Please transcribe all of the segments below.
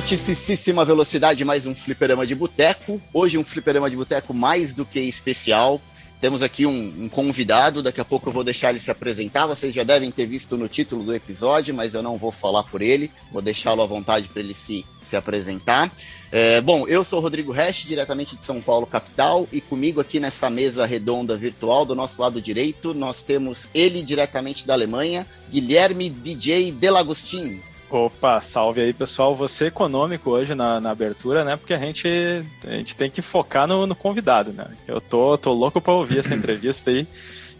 Altíssima velocidade mais um fliperama de boteco. Hoje um fliperama de boteco mais do que especial. Temos aqui um, um, convidado, daqui a pouco eu vou deixar ele se apresentar. Vocês já devem ter visto no título do episódio, mas eu não vou falar por ele. Vou deixá-lo à vontade para ele se, se apresentar. É, bom, eu sou Rodrigo Resch, diretamente de São Paulo, capital, e comigo aqui nessa mesa redonda virtual, do nosso lado direito, nós temos ele diretamente da Alemanha, Guilherme DJ Delagostin. Opa, salve aí pessoal, você econômico hoje na, na abertura, né? Porque a gente, a gente tem que focar no, no convidado, né? Eu tô, tô louco para ouvir essa entrevista aí.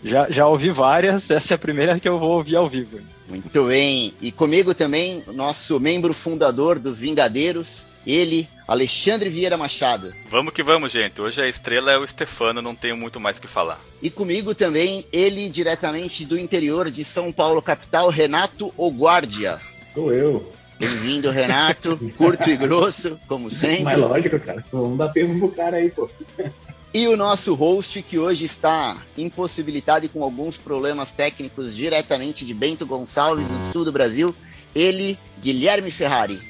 Já, já ouvi várias, essa é a primeira que eu vou ouvir ao vivo. Muito bem, e comigo também, nosso membro fundador dos Vingadeiros, ele, Alexandre Vieira Machado. Vamos que vamos, gente. Hoje a estrela é o Stefano, não tenho muito mais o que falar. E comigo também, ele, diretamente do interior de São Paulo, capital, Renato Oguardia. Sou eu. Bem-vindo, Renato. Curto e grosso, como sempre. Mas lógico, cara. Vamos dar tempo pro cara aí, pô. E o nosso host, que hoje está impossibilitado e com alguns problemas técnicos diretamente de Bento Gonçalves, no sul do Brasil, ele, Guilherme Ferrari.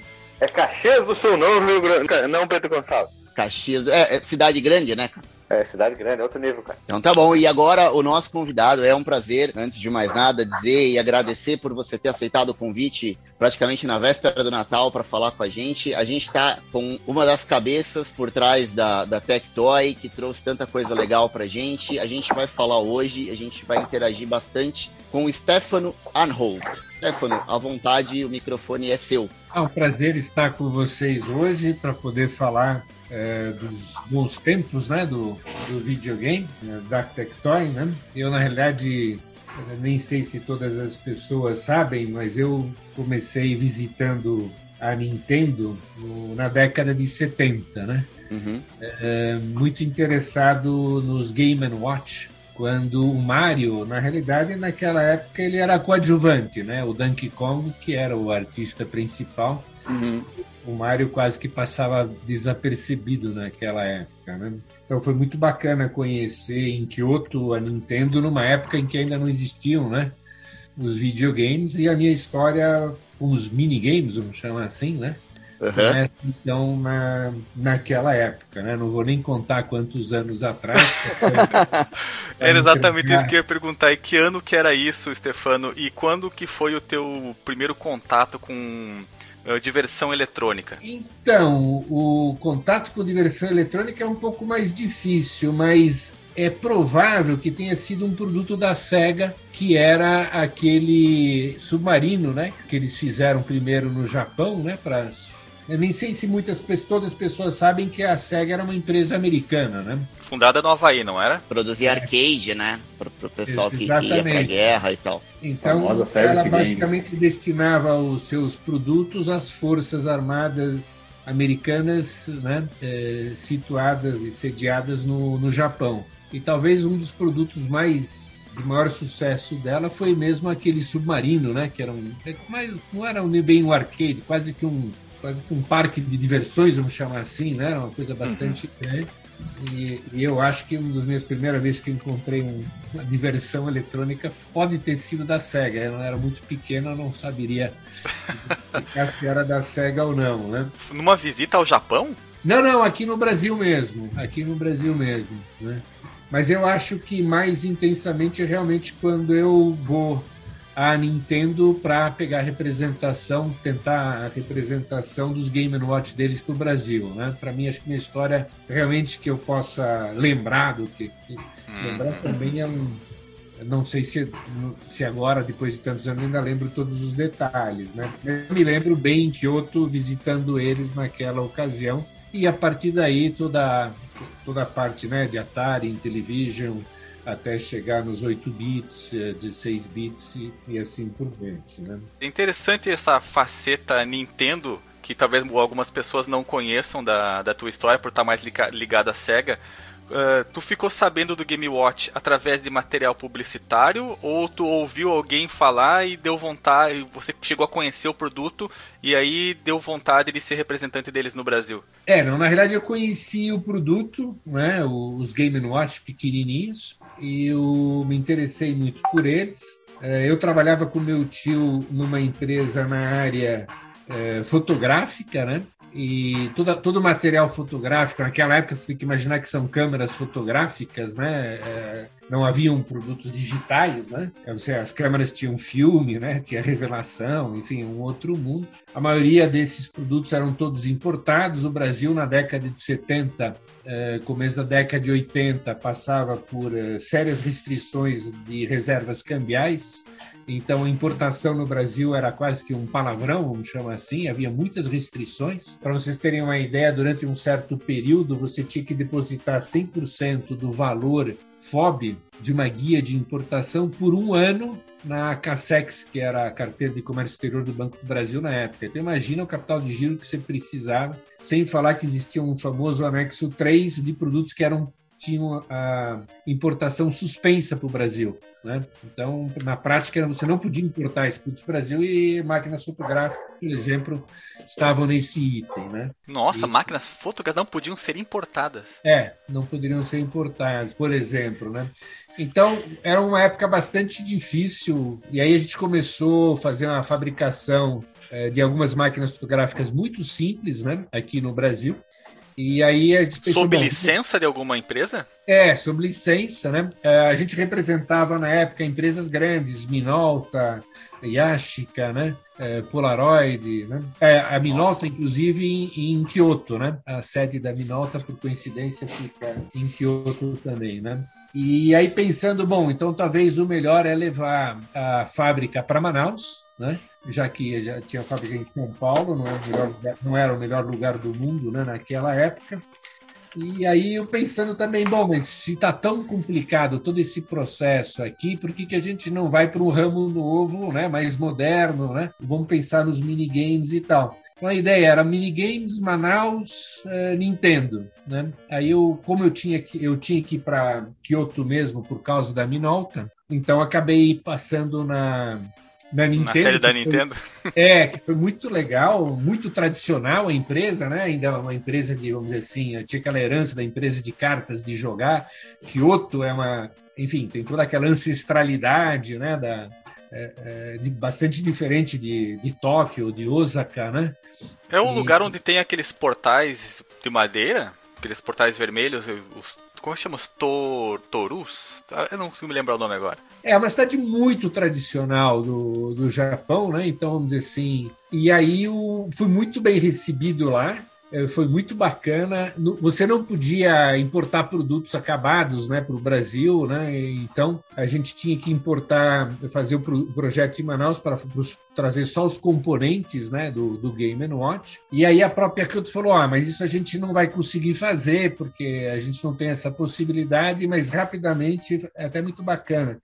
É Caxias do Sul, não Rio Grande, não Bento Gonçalves. Caxias, é, é cidade grande, né, cara? É, cidade grande, é outro nível, cara. Então tá bom. E agora o nosso convidado, é um prazer, antes de mais nada, dizer e agradecer por você ter aceitado o convite praticamente na véspera do Natal para falar com a gente. A gente está com uma das cabeças por trás da, da Tectoy, que trouxe tanta coisa legal pra gente. A gente vai falar hoje, a gente vai interagir bastante com o Stefano Anholt. Stefano, à vontade, o microfone é seu. É um prazer estar com vocês hoje para poder falar é, dos bons tempos né, do, do videogame, né, da Tectoy. Né? Eu, na realidade, nem sei se todas as pessoas sabem, mas eu comecei visitando a Nintendo no, na década de 70, né? Uhum. É, muito interessado nos Game Watch, quando o Mario, na realidade, naquela época ele era coadjuvante, né? O Donkey Kong, que era o artista principal, uhum o Mario quase que passava desapercebido naquela época, né? Então foi muito bacana conhecer em Kyoto a Nintendo numa época em que ainda não existiam, né? Os videogames e a minha história com os minigames, vamos chamar assim, né? Uhum. Então, na, naquela época, né? Não vou nem contar quantos anos atrás. era exatamente isso que eu ia perguntar. E que ano que era isso, Stefano? E quando que foi o teu primeiro contato com diversão eletrônica? Então, o contato com diversão eletrônica é um pouco mais difícil, mas é provável que tenha sido um produto da SEGA, que era aquele submarino, né? Que eles fizeram primeiro no Japão, né? Para eu nem sei se muitas todas as pessoas sabem que a SEGA era uma empresa americana, né? Fundada no Havaí, não era? Produzia arcade, né? Para o pessoal que, que ia para guerra e tal. Então, ela basicamente games. destinava os seus produtos às forças armadas americanas, né? É, situadas e sediadas no, no Japão. E talvez um dos produtos mais de maior sucesso dela foi mesmo aquele submarino, né? Que era um, mas não era bem um arcade, quase que um quase que um parque de diversões, vamos chamar assim, né? Uma coisa bastante uhum. grande. E, e, eu acho que uma das minhas primeiras vezes que encontrei um, uma diversão eletrônica pode ter sido da SEGA. Eu era muito pequeno, eu não saberia se era da SEGA ou não, né? Numa visita ao Japão? Não, não, aqui no Brasil mesmo. Aqui no Brasil mesmo, né? Mas eu acho que mais intensamente é realmente quando eu vou a Nintendo para pegar a representação, tentar a representação dos Game Watch deles para o Brasil. Né? Para mim, acho que minha história realmente que eu possa lembrar do que, que hum. lembrar também é um não sei se, se agora, depois de tantos anos, ainda lembro todos os detalhes, né? Eu me lembro bem em Kyoto visitando eles naquela ocasião e a partir daí toda toda a parte, né, de Atari, Intellivision, até chegar nos 8 bits, 16 eh, bits e, assim por diante. Né? É interessante essa faceta Nintendo que talvez algumas pessoas não conheçam da, da tua história por estar mais ligada à SEGA. Uh, tu ficou sabendo do Game Watch através de material publicitário ou tu ouviu alguém falar e deu vontade, você chegou a conhecer o produto e aí deu vontade de ser representante deles no Brasil? É, não, na verdade eu conheci o produto, né, os Game Watch pequenininhos, e eu me interessei muito por eles. É, eu trabalhava com meu tio numa empresa na área é, fotográfica, né? E toda, todo o material fotográfico, naquela época você tem que imaginar que são câmeras fotográficas, né? Não haviam produtos digitais, né? As câmeras tinham filme, né? Tinha revelação, enfim, um outro mundo. A maioria desses produtos eram todos importados. O Brasil, na década de 70, eh, começo da década de 80, passava por eh, sérias restrições de reservas cambiais. Então, a importação no Brasil era quase que um palavrão, vamos chamar assim, havia muitas restrições. Para vocês terem uma ideia, durante um certo período, você tinha que depositar 100% do valor FOB de uma guia de importação por um ano na CASEX, que era a carteira de comércio exterior do Banco do Brasil na época. Então imagina o capital de giro que você precisava, sem falar que existia um famoso anexo 3 de produtos que eram tinham a importação suspensa para o Brasil. Né? Então, na prática, você não podia importar produto para o Brasil e máquinas fotográficas, por exemplo, estavam nesse item. Né? Nossa, e... máquinas fotográficas não podiam ser importadas. É, não poderiam ser importadas, por exemplo. Né? Então, era uma época bastante difícil, e aí a gente começou a fazer uma fabricação é, de algumas máquinas fotográficas muito simples né, aqui no Brasil. E aí a gente pensou, Sob bom, licença de alguma empresa? É, sob licença, né? É, a gente representava na época empresas grandes, Minolta, Yashica, né? É, Polaroid, né? É, a Minolta, Nossa. inclusive, em, em Kyoto, né? A sede da Minolta, por coincidência, fica em Kyoto também, né? E aí pensando, bom, então talvez o melhor é levar a fábrica para Manaus, né? já que já tinha fábrica em São Paulo, não era, o melhor lugar, não era o melhor lugar do mundo né, naquela época. E aí eu pensando também, bom, mas se está tão complicado todo esse processo aqui, por que, que a gente não vai para um ramo novo, né, mais moderno, né? Vamos pensar nos minigames e tal. Então a ideia era minigames, Manaus, eh, Nintendo, né? Aí eu, como eu tinha que eu tinha que ir para Kyoto mesmo por causa da Minolta, então acabei passando na na Nintendo. Na série da Nintendo. é, que foi muito legal, muito tradicional a empresa, né? Ainda é uma empresa de, vamos dizer assim, tinha aquela herança da empresa de cartas de jogar. Kyoto é uma, enfim, tem toda aquela ancestralidade, né? Da, é, é, de, bastante diferente de, de Tóquio, de Osaka, né? É um e... lugar onde tem aqueles portais de madeira, aqueles portais vermelhos, os como chama? Tor, Torus? Eu não consigo me lembrar o nome agora. É uma cidade muito tradicional do, do Japão, né? Então, vamos dizer assim. E aí eu fui muito bem recebido lá. É, foi muito bacana. Você não podia importar produtos acabados né, para o Brasil, né? então a gente tinha que importar, fazer o projeto em Manaus para trazer só os componentes né, do, do Game Watch. E aí a própria Kyoto falou: ah, mas isso a gente não vai conseguir fazer, porque a gente não tem essa possibilidade, mas rapidamente é até muito bacana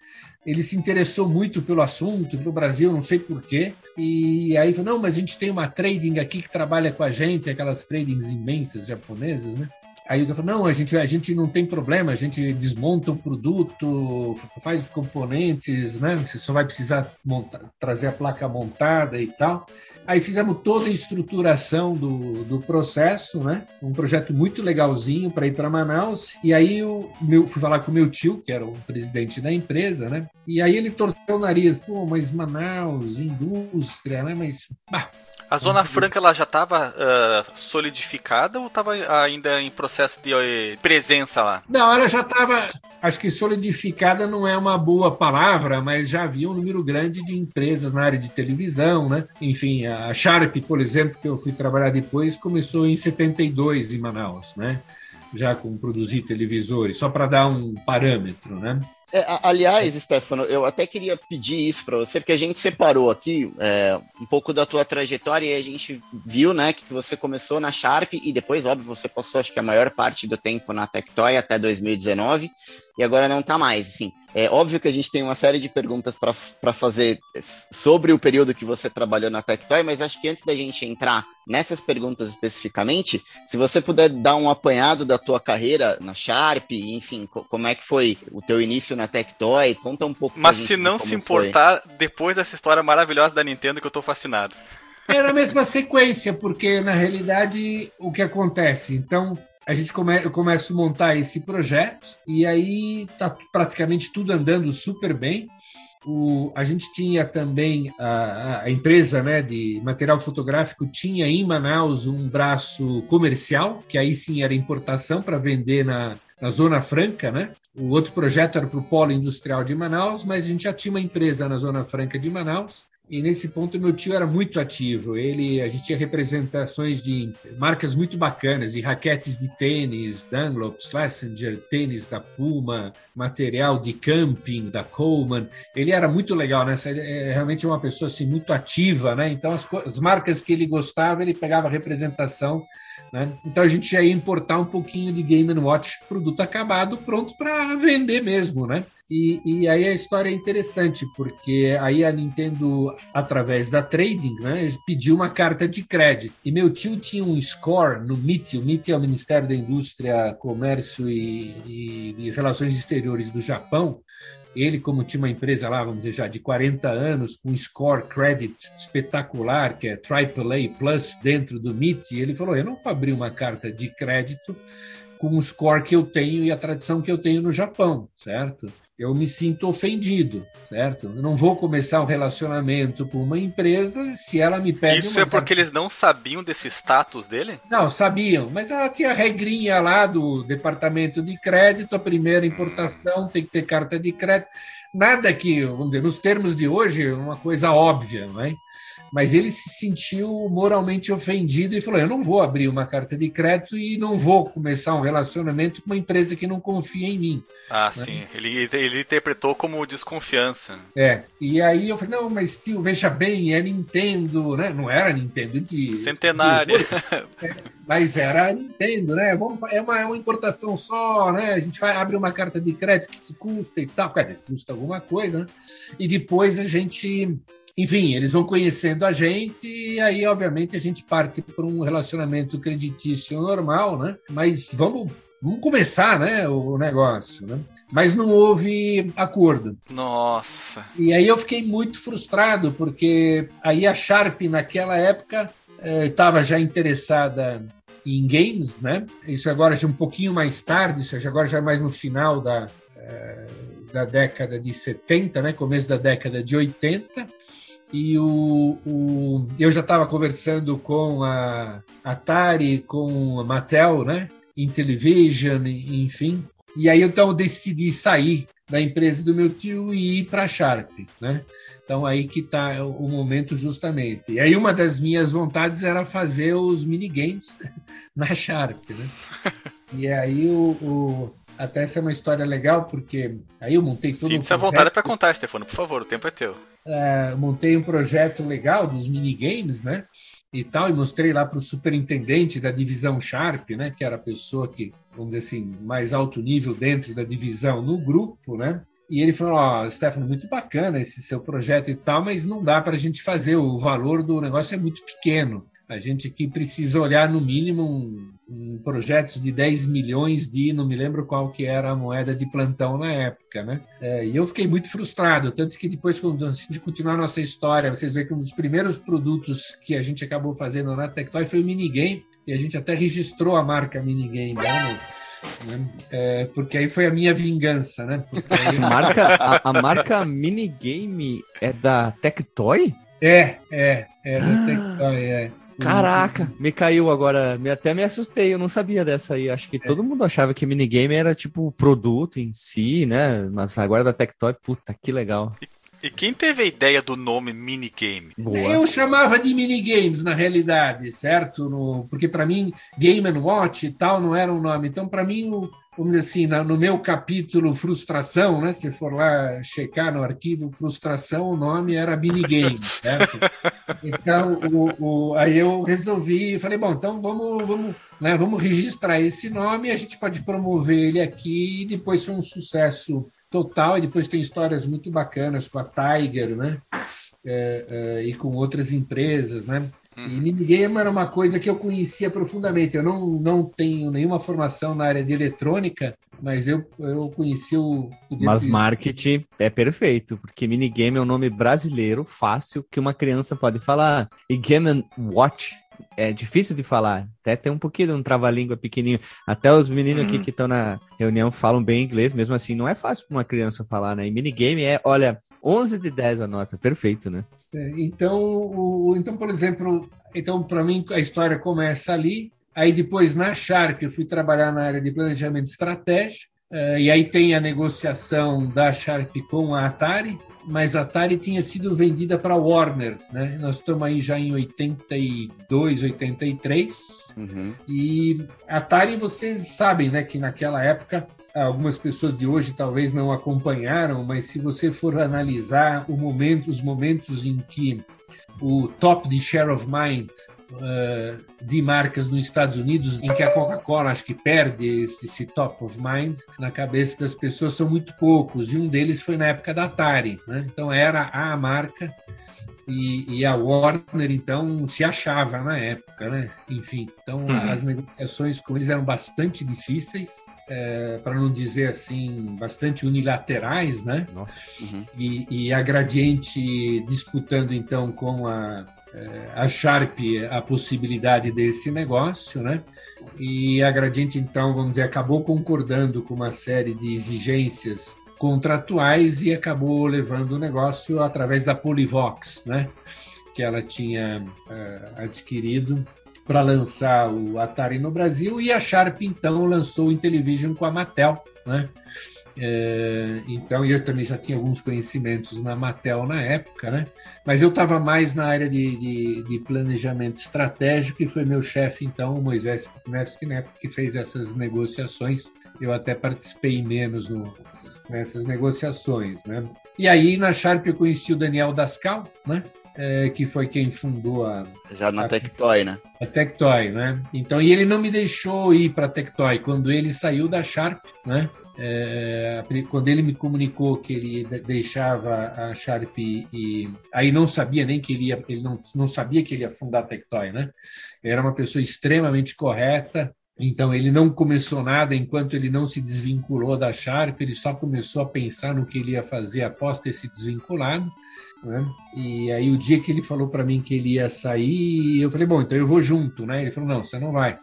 ele se interessou muito pelo assunto, pelo Brasil, não sei porquê. E aí falou: não, mas a gente tem uma trading aqui que trabalha com a gente, aquelas tradings imensas japonesas, né? Aí eu falo, não, a gente, a gente não tem problema, a gente desmonta o produto, faz os componentes, né? Você só vai precisar montar, trazer a placa montada e tal. Aí fizemos toda a estruturação do, do processo, né? Um projeto muito legalzinho para ir para Manaus. E aí eu meu, fui falar com meu tio, que era o presidente da empresa, né? E aí ele torceu o nariz, pô, mas Manaus, indústria, né? Mas, bah, a Zona Franca ela já estava uh, solidificada ou estava ainda em processo de uh, presença lá? Não, ela já estava. Acho que solidificada não é uma boa palavra, mas já havia um número grande de empresas na área de televisão, né? Enfim, a Sharp, por exemplo, que eu fui trabalhar depois, começou em 72 em Manaus, né? Já com produzir televisores, só para dar um parâmetro, né? É, aliás, Stefano, eu até queria pedir isso para você, porque a gente separou aqui é, um pouco da tua trajetória e a gente viu, né, que você começou na Sharp e depois, óbvio, você passou, acho que a maior parte do tempo na Tectoy até 2019 e agora não está mais, assim. É óbvio que a gente tem uma série de perguntas para fazer sobre o período que você trabalhou na Tectoy, mas acho que antes da gente entrar nessas perguntas especificamente, se você puder dar um apanhado da tua carreira na Sharp, enfim, como é que foi o teu início na Tectoy, conta um pouco. Mas se não se importar, foi. depois dessa história maravilhosa da Nintendo que eu tô fascinado. Era a mesma sequência, porque na realidade o que acontece? Então, a gente come, eu começo a montar esse projeto e aí tá praticamente tudo andando super bem. o, a gente tinha também a, a, empresa né, de material fotográfico tinha em Manaus um braço comercial, que aí sim era importação para vender na, na Zona Franca, né? O outro projeto era para o Polo Industrial de Manaus, mas a gente já tinha uma empresa na Zona Franca de Manaus e nesse ponto meu tio era muito ativo. Ele, a gente tinha representações de marcas muito bacanas, e raquetes de tênis, Dunlop, Schlesinger, tênis da Puma, material de camping da Coleman. Ele era muito legal, né? É realmente uma pessoa assim muito ativa, né? Então as, as marcas que ele gostava, ele pegava representação né? Então a gente já ia importar um pouquinho de Game Watch, produto acabado, pronto para vender mesmo, né? E, e, aí a história é interessante, porque aí a Nintendo, através da trading, né, pediu uma carta de crédito. E meu tio tinha um score no MIT, o MIT é o Ministério da Indústria, Comércio e, e, e Relações Exteriores do Japão, ele, como tinha uma empresa lá, vamos dizer, já de 40 anos, com score credit espetacular, que é AAA Plus dentro do MIT, ele falou: Eu não vou abrir uma carta de crédito com o score que eu tenho e a tradição que eu tenho no Japão, certo? Eu me sinto ofendido, certo? Eu não vou começar um relacionamento com uma empresa se ela me pede. Isso é porque eles não sabiam desse status dele? Não, sabiam, mas ela tinha regrinha lá do departamento de crédito, a primeira importação tem que ter carta de crédito. Nada que, vamos dizer, nos termos de hoje, é uma coisa óbvia, não é? Mas ele se sentiu moralmente ofendido e falou: Eu não vou abrir uma carta de crédito e não vou começar um relacionamento com uma empresa que não confia em mim. Ah, né? sim. Ele, ele interpretou como desconfiança. É. E aí eu falei: Não, mas tio, veja bem, é Nintendo, né? Não era Nintendo de. Centenária. De... É, mas era Nintendo, né? Vamos, é, uma, é uma importação só, né? A gente vai, abre uma carta de crédito que custa e tal. custa alguma coisa, né? E depois a gente enfim, eles vão conhecendo a gente e aí, obviamente, a gente parte para um relacionamento creditício normal, né? Mas vamos, vamos começar, né, o negócio, né? Mas não houve acordo. Nossa. E aí eu fiquei muito frustrado, porque aí a Sharp, naquela época, estava eh, já interessada em games, né? Isso agora já um pouquinho mais tarde, isso agora já mais no final da, eh, da década de 70, né? Começo da década de 80 e o, o eu já estava conversando com a Atari, com a Mattel, né? Intellivision, enfim. E aí então eu decidi sair da empresa do meu tio e ir para a Sharp, né? Então aí que está o momento justamente. E aí uma das minhas vontades era fazer os minigames na Sharp, né? E aí o, o até essa é uma história legal, porque aí eu montei tudo. Sinta-se um à vontade para contar, Stefano, por favor, o tempo é teu. É, montei um projeto legal dos minigames, né? E tal, e mostrei lá para o superintendente da divisão Sharp, né? Que era a pessoa que, vamos dizer assim, mais alto nível dentro da divisão no grupo, né? E ele falou: Ó, oh, Stefano, muito bacana esse seu projeto e tal, mas não dá para a gente fazer, o valor do negócio é muito pequeno. A gente aqui precisa olhar no mínimo um, um projetos de 10 milhões de, não me lembro qual que era a moeda de plantão na época, né? É, e eu fiquei muito frustrado, tanto que depois, quando a gente continuar a nossa história, vocês veem que um dos primeiros produtos que a gente acabou fazendo na Tectoy foi o minigame, e a gente até registrou a marca minigame, né? Né? É, porque aí foi a minha vingança, né? Aí... marca, a, a, marca minigame é da Tectoy? É, é, é da Tectoy, é. Caraca, me caiu agora. Me, até me assustei, eu não sabia dessa aí. Acho que é. todo mundo achava que minigame era tipo o produto em si, né? Mas agora da Tectoy, puta, que legal. E, e quem teve a ideia do nome minigame? Boa. Eu chamava de minigames na realidade, certo? No, porque para mim, Game Watch e tal não era um nome. Então, para mim, o, vamos dizer assim, no meu capítulo frustração, né? Se for lá checar no arquivo frustração, o nome era minigame, certo? Então, o, o, aí eu resolvi, falei, bom, então vamos, vamos, né, vamos registrar esse nome, a gente pode promover ele aqui e depois foi um sucesso total e depois tem histórias muito bacanas com a Tiger, né? É, é, e com outras empresas, né? E uhum. minigame era uma coisa que eu conhecia profundamente. Eu não, não tenho nenhuma formação na área de eletrônica, mas eu, eu conheci o. o mas marketing é perfeito, porque minigame é um nome brasileiro, fácil, que uma criança pode falar. E Game Watch é difícil de falar. Até tem um pouquinho de um trava-língua pequenininho. Até os meninos aqui uhum. que estão na reunião falam bem inglês, mesmo assim, não é fácil para uma criança falar, né? E minigame é, olha, 11 de 10 a nota, perfeito, né? É, então, o, então, por exemplo, então para mim a história começa ali. Aí depois na Sharp eu fui trabalhar na área de planejamento estratégico. Uh, e aí tem a negociação da Sharp com a Atari, mas a Atari tinha sido vendida para a Warner, né? Nós estamos aí já em 82, 83. Uhum. E a Atari, vocês sabem, né, que naquela época algumas pessoas de hoje talvez não acompanharam, mas se você for analisar momento, os momentos em que o top de share of mind uh, de marcas nos Estados Unidos, em que a Coca-Cola acho que perde esse, esse, top of mind na cabeça das pessoas, são muito poucos, e um deles foi na época da Atari. Né? Então era a marca e, e, a Warner, então, se achava na época, né? Enfim, então uhum. as negociações com eles eram bastante difíceis, é, para não dizer assim, bastante unilaterais, né? Nossa. Uhum. E, e, a Gradiente disputando, então, com a, é, a Sharp a possibilidade desse negócio, né? E a Gradiente, então, vamos dizer, acabou concordando com uma série de exigências contratuais e acabou levando o negócio através da Polivox, né? que ela tinha uh, adquirido para lançar o Atari no Brasil e a Sharp então lançou o Intellivision com a Mattel, né? É, então eu também já tinha alguns conhecimentos na Mattel na época, né? Mas eu estava mais na área de, de, de, planejamento estratégico e foi meu chefe então, o Moisés Knefsky, né, que fez essas negociações. Eu até participei menos no, nessas negociações, né? E aí na Sharp eu conheci o Daniel Dascal, né? É, que foi quem fundou a. Já na a, Tectoy, né? A Tectoy, né? Então, e ele não me deixou ir para a Tectoy quando ele saiu da Sharp, né? É, quando ele me comunicou que ele deixava a Sharp e aí não sabia nem que ele ia, ele não, não sabia que ele ia fundar a Tectoy, né? Era uma pessoa extremamente correta, então, ele não começou nada enquanto ele não se desvinculou da Sharp, ele só começou a pensar no que ele ia fazer após ter se desvinculado. Né? E aí, o dia que ele falou para mim que ele ia sair, eu falei: Bom, então eu vou junto. Né? Ele falou: Não, você não vai.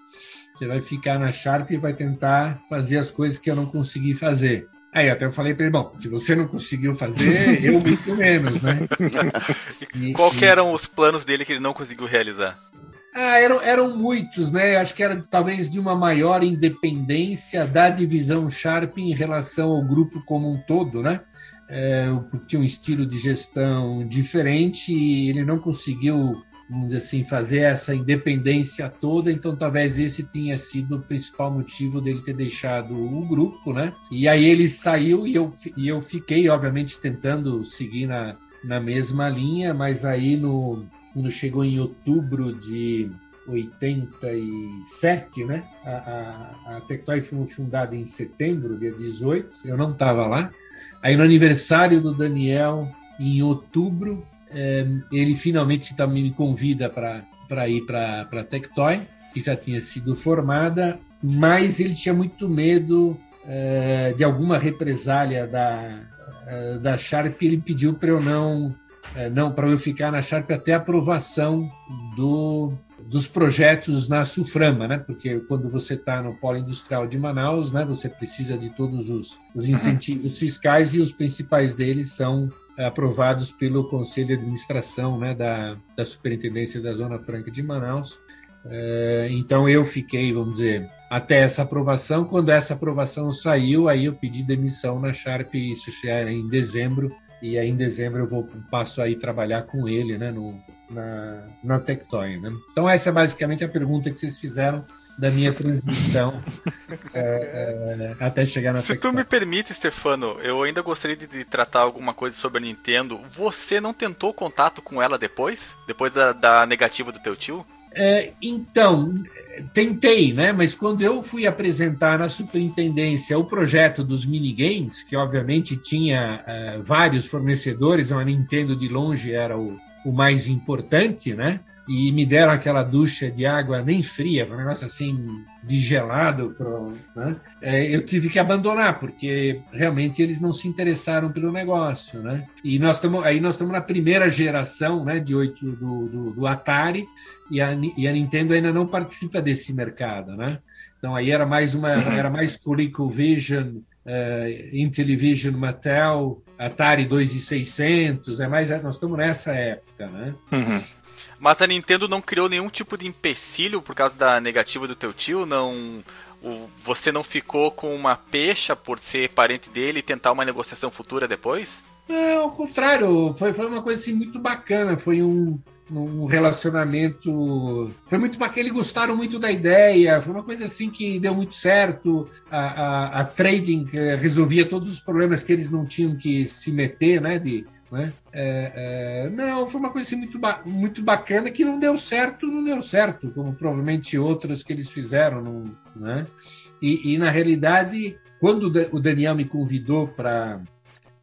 Você vai ficar na Sharp e vai tentar fazer as coisas que eu não consegui fazer. Aí até eu falei para ele, bom, se você não conseguiu fazer, eu muito menos, né? E, eram os planos dele que ele não conseguiu realizar? Ah, eram, eram muitos, né? Acho que era talvez de uma maior independência da divisão Sharp em relação ao grupo como um todo, né? É, tinha um estilo de gestão diferente e ele não conseguiu, vamos dizer assim, fazer essa independência toda, então talvez esse tenha sido o principal motivo dele ter deixado o grupo, né? E aí ele saiu e eu, e eu fiquei, obviamente, tentando seguir na, na mesma linha, mas aí no, quando chegou em outubro de 87, né? A, a, a Tectoy foi fundada em setembro, dia 18, eu não estava lá. Aí no aniversário do Daniel, em outubro, é, ele finalmente também me convida para ir para a Tectoy, que já tinha sido formada, mas ele tinha muito medo é, de alguma represália da, é, da Sharp, ele pediu para eu não é, não para eu ficar na Sharp até a aprovação do, dos projetos na Suframa, né? Porque quando você está no Polo Industrial de Manaus, né, você precisa de todos os, os incentivos fiscais e os principais deles são aprovados pelo Conselho de Administração né, da, da Superintendência da Zona Franca de Manaus. É, então eu fiquei, vamos dizer, até essa aprovação. Quando essa aprovação saiu, aí eu pedi demissão na Sharp, isso já era em dezembro e aí em dezembro eu vou passo aí trabalhar com ele, né, no, na, na Tectoy, né? Então essa é basicamente a pergunta que vocês fizeram da minha transição é, é, até chegar na Se Tectoy. tu me permite, Stefano, eu ainda gostaria de, tratar alguma coisa sobre a Nintendo. Você não tentou contato com ela depois? Depois da, da negativa do teu tio? É, então, tentei, né? Mas quando eu fui apresentar na superintendência o projeto dos minigames, que obviamente tinha uh, vários fornecedores, a Nintendo de longe era o, o mais importante, né? E me deram aquela ducha de água nem fria, um negócio assim de gelado, né? é, eu tive que abandonar porque realmente eles não se interessaram pelo negócio, né? E nós estamos aí nós estamos na primeira geração, né, de oito do, do, do, Atari e a, e a Nintendo ainda não participa desse mercado, né? Então aí era mais uma uhum. era mais ColecoVision é, Intellivision, Mattel, Atari 2600, é mais, nós estamos nessa época, né? Uhum. Mas a Nintendo não criou nenhum tipo de empecilho por causa da negativa do teu tio? Não, o, você não ficou com uma pecha por ser parente dele e tentar uma negociação futura depois? É, ao contrário, foi, foi uma coisa assim, muito bacana. Foi um, um relacionamento. Foi muito bacana, eles gostaram muito da ideia, foi uma coisa assim que deu muito certo. A, a, a trading eh, resolvia todos os problemas que eles não tinham que se meter, né? De, né? É, é, não, foi uma coisa assim muito, ba muito bacana que não deu certo, não deu certo, como provavelmente outras que eles fizeram. Né? e, e na realidade, quando o Daniel me convidou para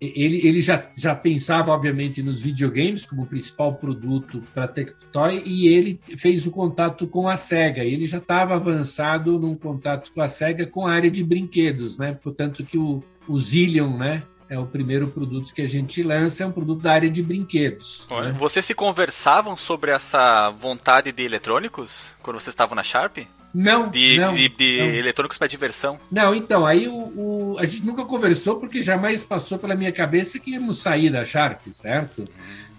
ele, ele já, já pensava, obviamente, nos videogames como principal produto para Tectoy e ele fez o contato com a SEGA. Ele já estava avançado num contato com a SEGA com a área de brinquedos, né? Portanto, que o, o Zillion, né? É o primeiro produto que a gente lança, é um produto da área de brinquedos. Né? Vocês se conversavam sobre essa vontade de eletrônicos quando vocês estavam na Sharp? Não, de, não, de, de não. eletrônicos para diversão. Não, então, aí o, o, a gente nunca conversou porque jamais passou pela minha cabeça que íamos sair da Sharp, certo?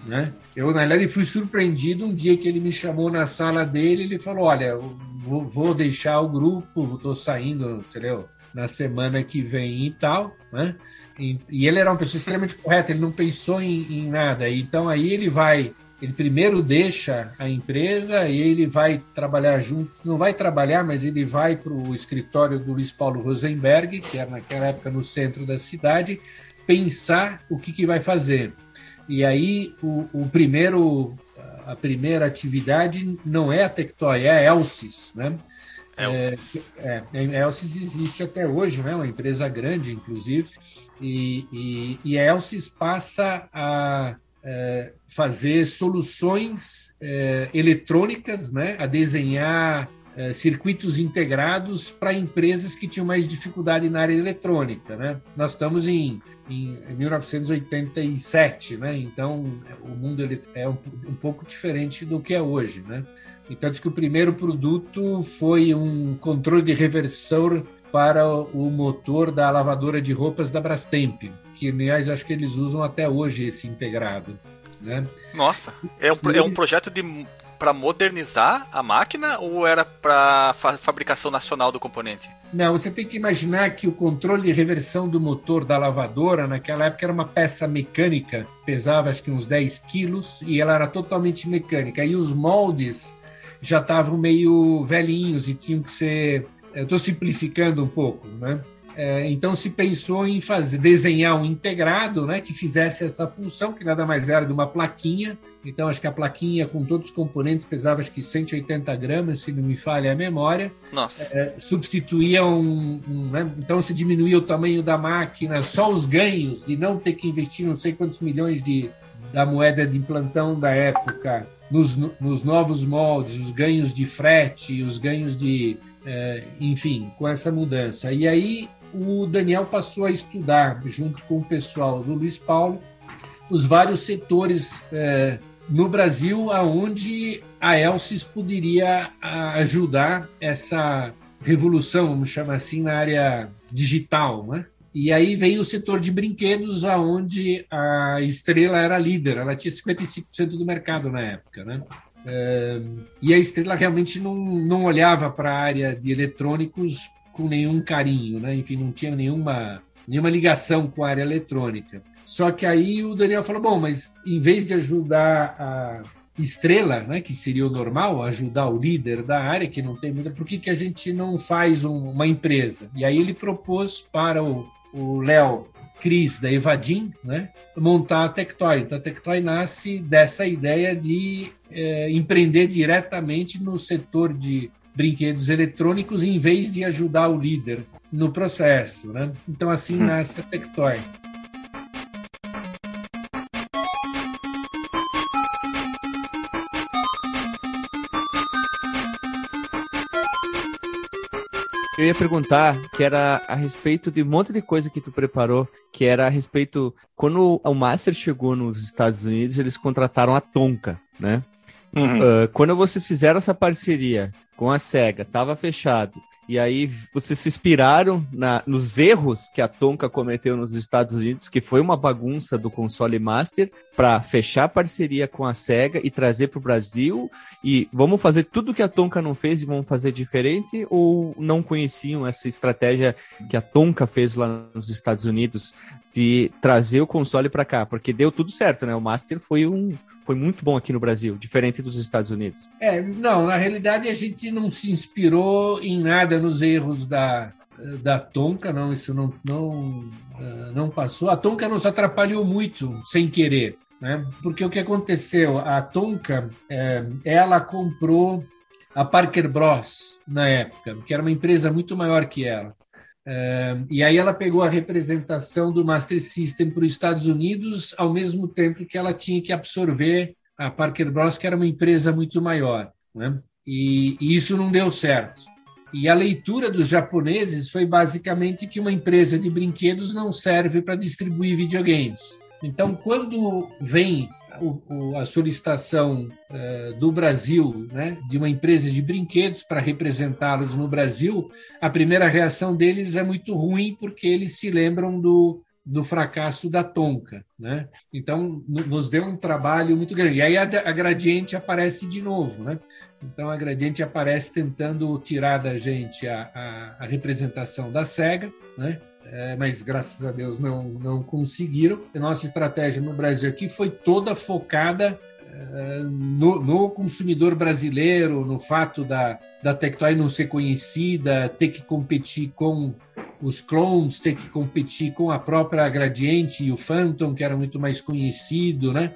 Né? Eu, na verdade, fui surpreendido um dia que ele me chamou na sala dele ele falou, olha, vou, vou deixar o grupo, estou saindo, sei lá, na semana que vem e tal, né? E, ele era uma pessoa extremamente correta, ele não pensou em, em nada. Então aí ele vai ele primeiro deixa a empresa e ele vai trabalhar junto, não vai trabalhar, mas ele vai para o escritório do Luiz Paulo Rosenberg, que era naquela época no centro da cidade, pensar o que, que vai fazer. E aí o, o primeiro, a primeira atividade não é a Tectoy, é a Elsys, né? Elsys. É, é, Elsys existe até hoje, né? Uma empresa grande, inclusive, e, e, e a Elsys passa a é, fazer soluções é, eletrônicas, né, a desenhar é, circuitos integrados para empresas que tinham mais dificuldade na área eletrônica. Né? Nós estamos em, em 1987, né? então o mundo é um, um pouco diferente do que é hoje. Né? Então, que o primeiro produto foi um controle de reversor para o motor da lavadora de roupas da Brastemp, que aliás acho que eles usam até hoje esse integrado. Né? Nossa, é um, é um projeto de para modernizar a máquina ou era para fa fabricação nacional do componente? Não, você tem que imaginar que o controle de reversão do motor da lavadora naquela época era uma peça mecânica, pesava acho que uns 10 quilos e ela era totalmente mecânica. E os moldes já estavam meio velhinhos e tinham que ser eu estou simplificando um pouco, né? É, então se pensou em fazer, desenhar um integrado, né, que fizesse essa função, que nada mais era de uma plaquinha. Então acho que a plaquinha com todos os componentes pesava acho que 180 gramas, se não me falha a memória. Nossa. É, substituía um, um né, então se diminuía o tamanho da máquina, só os ganhos de não ter que investir não sei quantos milhões de da moeda de implantão da época nos, nos novos moldes, os ganhos de frete, os ganhos de é, enfim, com essa mudança. E aí o Daniel passou a estudar, junto com o pessoal do Luiz Paulo, os vários setores é, no Brasil aonde a Elsys poderia ajudar essa revolução, vamos chamar assim, na área digital, né? E aí vem o setor de brinquedos, aonde a Estrela era líder, ela tinha 55% do mercado na época, né? É, e a Estrela realmente não, não olhava para a área de eletrônicos com nenhum carinho, né? enfim, não tinha nenhuma, nenhuma ligação com a área eletrônica. Só que aí o Daniel falou: bom, mas em vez de ajudar a Estrela, né, que seria o normal, ajudar o líder da área, que não tem muita, por que, que a gente não faz um, uma empresa? E aí ele propôs para o Léo Cris da Evadim, né, montar a Tectoy. Então a Tectoy nasce dessa ideia de é, empreender diretamente no setor de brinquedos eletrônicos em vez de ajudar o líder no processo. Né? Então, assim hum. nasce a Tectoy. Eu ia perguntar que era a respeito de um monte de coisa que tu preparou, que era a respeito. Quando o Master chegou nos Estados Unidos, eles contrataram a Tonka, né? Uhum. Uh, quando vocês fizeram essa parceria com a SEGA, estava fechado, E aí vocês se inspiraram na, nos erros que a Tonka cometeu nos Estados Unidos, que foi uma bagunça do console Master, para fechar parceria com a Sega e trazer para o Brasil. E vamos fazer tudo que a Tonka não fez e vamos fazer diferente? Ou não conheciam essa estratégia que a Tonka fez lá nos Estados Unidos de trazer o console para cá? Porque deu tudo certo, né? O Master foi um foi muito bom aqui no Brasil, diferente dos Estados Unidos. É, não, na realidade a gente não se inspirou em nada nos erros da, da Tonka, não, isso não, não, eh, não passou. A Tonka nos atrapalhou muito sem querer, né? Porque o que aconteceu? A Tonka, é, ela comprou a Parker Bros na época, que era uma empresa muito maior que ela. É, e aí ela pegou a representação do Master System para os Estados Unidos, ao mesmo tempo que ela tinha que absorver a Parker Bros, que era uma empresa muito maior. Né? E, e isso não deu certo. E a leitura dos japoneses foi basicamente que uma empresa de brinquedos não serve para distribuir videogames. Então, quando vem o, o, a solicitação uh, do Brasil, né, de uma empresa de brinquedos para representá-los no Brasil, a primeira reação deles é muito ruim, porque eles se lembram do, do fracasso da Tonka. Né? Então, nos deu um trabalho muito grande. E aí a, a Gradiente aparece de novo. Né? Então, a Gradiente aparece tentando tirar da gente a, a, a representação da SEGA, né? É, mas graças a Deus não, não conseguiram. Nossa estratégia no Brasil aqui foi toda focada é, no, no, consumidor brasileiro, no fato da, da Tectoy não ser conhecida, ter que competir com os clones, ter que competir com a própria Gradiente e o Phantom, que era muito mais conhecido, né?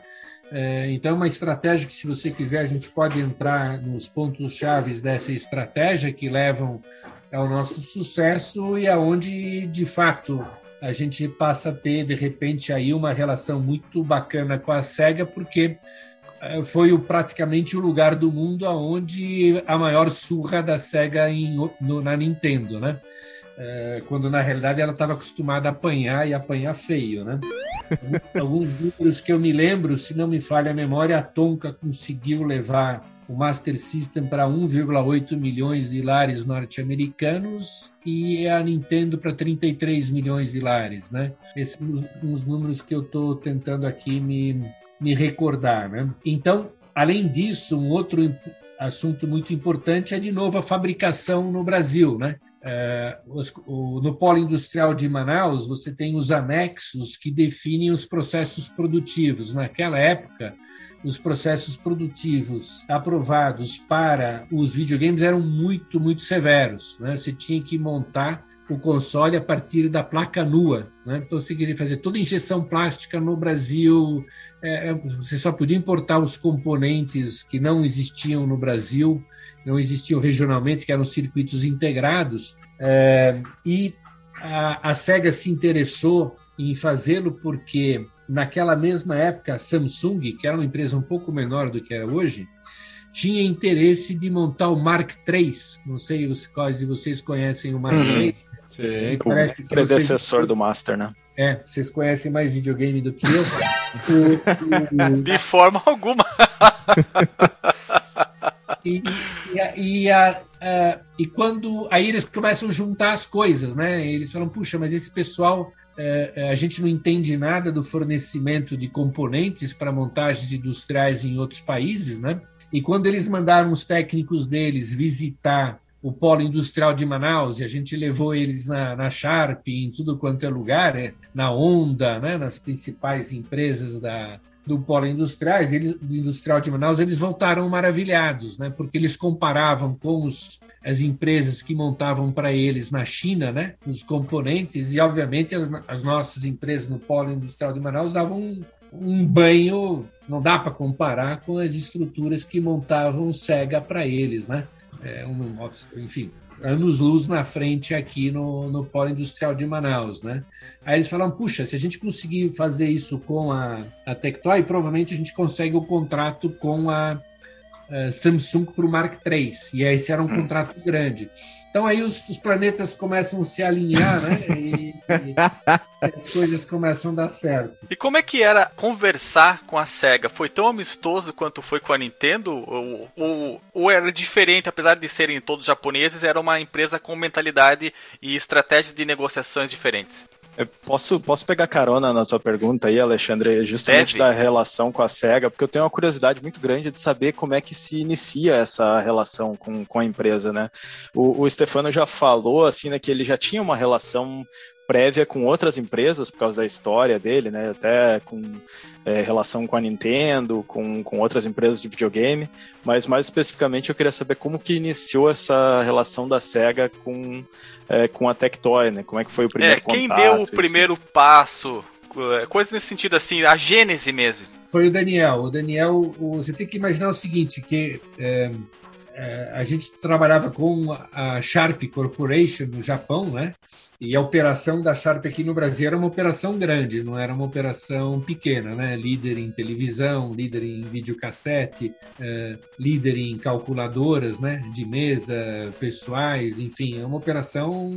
É, então, é uma estratégia que, se você quiser, a gente pode entrar nos pontos chaves dessa estratégia que levam é o nosso sucesso e aonde é de fato a gente passa a ter de repente aí uma relação muito bacana com a Sega porque eh, foi praticamente o lugar do mundo aonde a maior surra da Sega em, no, na Nintendo, né? É, quando na realidade ela estava acostumada a apanhar e apanhar feio, né? Alguns números que eu me lembro, se não me falha a memória, a Tonka conseguiu levar o Master System para 1,8 milhões de lares norte-americanos e a Nintendo para 33 milhões de lares, né? Esses são os números que eu estou tentando aqui me, me recordar, né? Então, além disso, um outro assunto muito importante é, de novo, a fabricação no Brasil, né? É, os, o, no polo industrial de Manaus, você tem os anexos que definem os processos produtivos. Naquela época, os processos produtivos aprovados para os videogames eram muito, muito severos. Né? Você tinha que montar o console a partir da placa nua. Né? Então, você queria fazer toda injeção plástica no Brasil, é, é, você só podia importar os componentes que não existiam no Brasil, não existiam regionalmente, que eram circuitos integrados. É, e a, a SEGA se interessou em fazê-lo porque naquela mesma época, a Samsung, que era uma empresa um pouco menor do que é hoje, tinha interesse de montar o Mark III. Não sei os quais de vocês conhecem o Mark uhum. III. Sim, Parece o predecessor vocês... do Master, né? É, vocês conhecem mais videogame do que eu. o, o... De forma alguma. e, e, a, e, a, a, e quando aí eles começam a juntar as coisas, né? Eles falam, puxa, mas esse pessoal é, é, a gente não entende nada do fornecimento de componentes para montagens industriais em outros países, né? E quando eles mandaram os técnicos deles visitar o polo industrial de Manaus, e a gente levou eles na, na Sharp, em tudo quanto é lugar, é, na Honda, né, nas principais empresas da, do polo industriais, eles, industrial de Manaus, eles voltaram maravilhados, né, porque eles comparavam com os as empresas que montavam para eles na China, né, os componentes, e obviamente as, as nossas empresas no Polo Industrial de Manaus davam um, um banho, não dá para comparar com as estruturas que montavam Sega para eles, né? É um, enfim, anos-luz na frente aqui no, no Polo Industrial de Manaus, né? Aí eles falaram, puxa, se a gente conseguir fazer isso com a, a Tectoy, provavelmente a gente consegue o contrato com a uh, Samsung para o Mark III. E esse era um contrato grande. Então aí os, os, planetas começam a se alinhar, né? E, e, as coisas começam a dar certo. E como é que era conversar com a SEGA? Foi tão amistoso quanto foi com a Nintendo? Ou, ou, ou era diferente, apesar de serem todos japoneses, era uma empresa com mentalidade e estratégias de negociações diferentes? Eu posso, posso pegar carona na sua pergunta aí, Alexandre, justamente Deve. da relação com a SEGA, porque eu tenho uma curiosidade muito grande de saber como é que se inicia essa relação com, com a empresa, né? O, o Stefano já falou, assim, né, que ele já tinha uma relação prévia com outras empresas por causa da história dele, né? Até com é, relação com a Nintendo, com, com outras empresas de videogame, mas mais especificamente eu queria saber como que iniciou essa relação da SEGA com, é, com a Tectoy, né? Como é que foi o primeiro é, quem contato? Quem deu o primeiro passo, é, coisa nesse sentido assim, a gênese mesmo? Foi o Daniel. O Daniel, o, você tem que imaginar o seguinte, que é, a gente trabalhava com a Sharp Corporation no Japão, né? E a operação da Sharp aqui no Brasil era uma operação grande, não era uma operação pequena, né? Líder em televisão, líder em videocassete, é, líder em calculadoras, né? De mesa, pessoais, enfim, é uma operação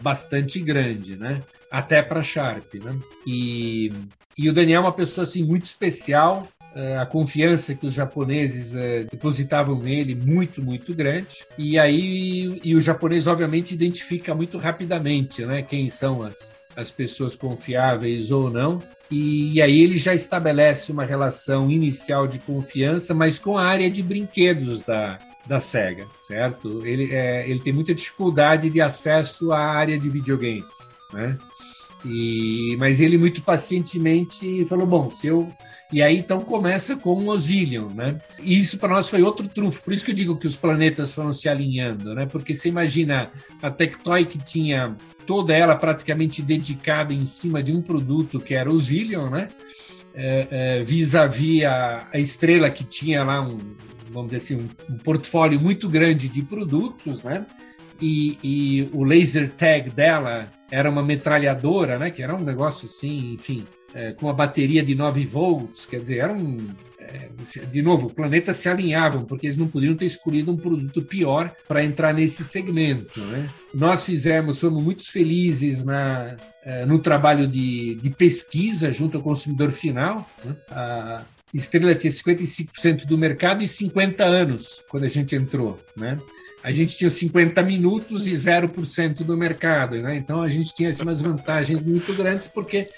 bastante grande, né? Até para a Sharp, né? E, e o Daniel é uma pessoa assim muito especial, é, a confiança que os japoneses é, depositavam nele muito, muito grande. E aí, e o japonês, obviamente, identifica muito rapidamente né, quem são as, as pessoas confiáveis ou não. E, e, aí ele já estabelece uma relação inicial de confiança, mas com a área de brinquedos da, da SEGA, certo? Ele, é, ele tem muita dificuldade de acesso à área de videogames, né? E, mas ele muito pacientemente falou: bom, se eu e aí então começa com o Osilion, né? E isso para nós foi outro trunfo. Por isso que eu digo que os planetas foram se alinhando, né? Porque você imagina a Tectoy que tinha toda ela praticamente dedicada em cima de um produto que era o Osilion, né? É, é, vis-à-vis a, a, estrela que tinha lá um, vamos dizer assim, um, um portfólio muito grande de produtos, né? E, e, o laser tag dela era uma metralhadora, né? Que era um negócio assim, enfim, é, com a bateria de 9 volts, quer dizer, era um. É, de novo, planetas se alinhavam, porque eles não poderiam ter escolhido um produto pior para entrar nesse segmento. Né? Nós fizemos, fomos muito felizes na, é, no trabalho de, de pesquisa junto ao consumidor final. Né? A Estrela tinha 55% do mercado e 50 anos quando a gente entrou. Né? a gente tinha 50 minutos e 0% do mercado. Né? Então a gente tinha assim, umas vantagens muito grandes, porque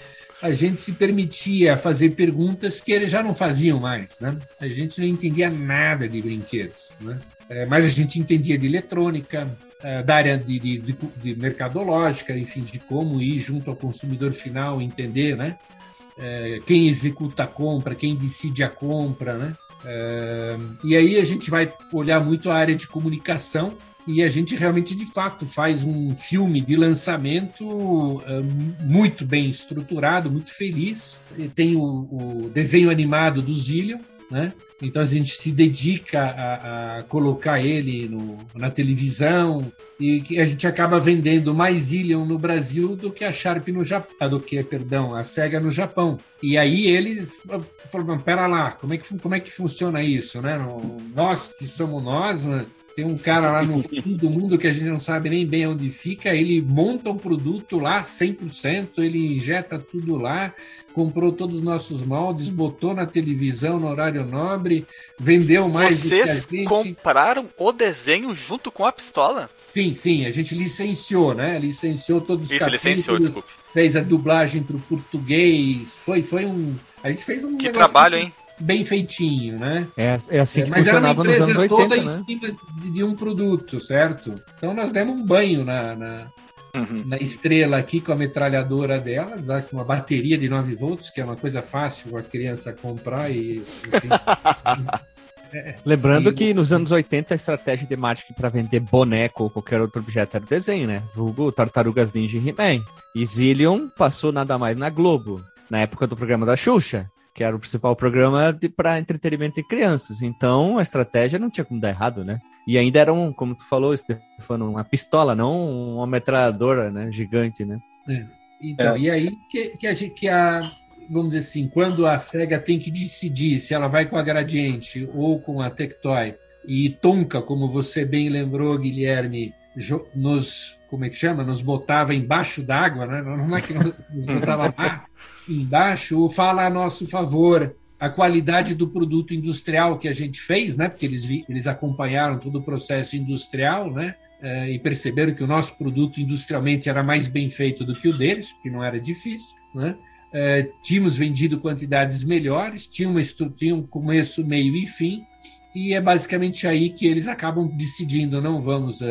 a gente se permitia fazer perguntas que eles já não faziam mais, né? A gente não entendia nada de brinquedos, né? É, mas a gente entendia de eletrônica, é, da área de, de, de, mercadológica, enfim, de como ir junto ao consumidor final, entender, né? É, quem executa a compra, quem decide a compra, né? É, e aí a gente vai olhar muito a área de comunicação, e a gente realmente, de fato, faz um filme de lançamento uh, muito bem estruturado, muito feliz. Tem o, o, desenho animado do Zillion, né? Então a gente se dedica a, a colocar ele no, na televisão e a gente acaba vendendo mais Zillion no Brasil do que a Sharp no Japão, do que, perdão, a Sega no Japão. E aí eles falaram, pera lá, como é que, como é que funciona isso, né? Nós que somos nós, né? Tem um cara lá no fim do mundo que a gente não sabe nem bem onde fica, ele monta um produto lá 100%, ele injeta tudo lá, comprou todos os nossos moldes, botou na televisão no horário nobre, vendeu mais Vocês do que a gente. compraram o desenho junto com a pistola? Sim, sim, a gente licenciou, né? Licenciou todos os Isso, capítulos, licenciou, desculpe. Fez a dublagem para o português, foi, foi um... A gente fez um Que trabalho, hein? Bem feitinho, né? É, é assim que é, funcionava nos anos 80, toda né? em cima de, de, um produto, certo? Então nós demos um banho na, na, uhum. na estrela aqui com a metralhadora dela, com uma bateria de 9 volts, que é uma coisa fácil a criança comprar e... É, Lembrando e... que nos anos 80 a estratégia de marketing para vender boneco ou qualquer outro objeto era o desenho, né? Vulgo Tartarugas Ninja e He-Man. E Zillion passou nada mais na Globo, na época do programa da Xuxa que era o principal programa para entretenimento de crianças. Então a estratégia não tinha como dar errado, né? E ainda era um, como tu falou, Stefano, uma pistola, não uma metralhadora, né? Gigante, né? É. Então, é. e aí que, que, a, que a vamos dizer assim, quando a SEGA tem que decidir se ela vai com a Gradiente ou com a Tectoy, e Tonka, como você bem lembrou, Guilherme, nos como é que chama? Nos botava embaixo d'água, né? Não é que nos botava lá embaixo, ou fala a nosso favor a qualidade do produto industrial que a gente fez, né? Porque eles, vi, eles acompanharam todo o processo industrial, né? É, e perceberam que o nosso produto industrialmente era mais bem feito do que o deles, que não era difícil, né? É, tínhamos vendido quantidades melhores, tinha, uma tinha um começo, meio e fim, e é basicamente aí que eles acabam decidindo, não vamos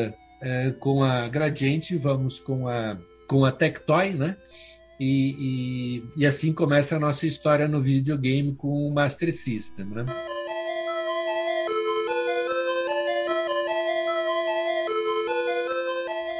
é, com a Gradiente, vamos com a, com a Tectoy, né? E, e, e, assim começa a nossa história no videogame com o Master System, né?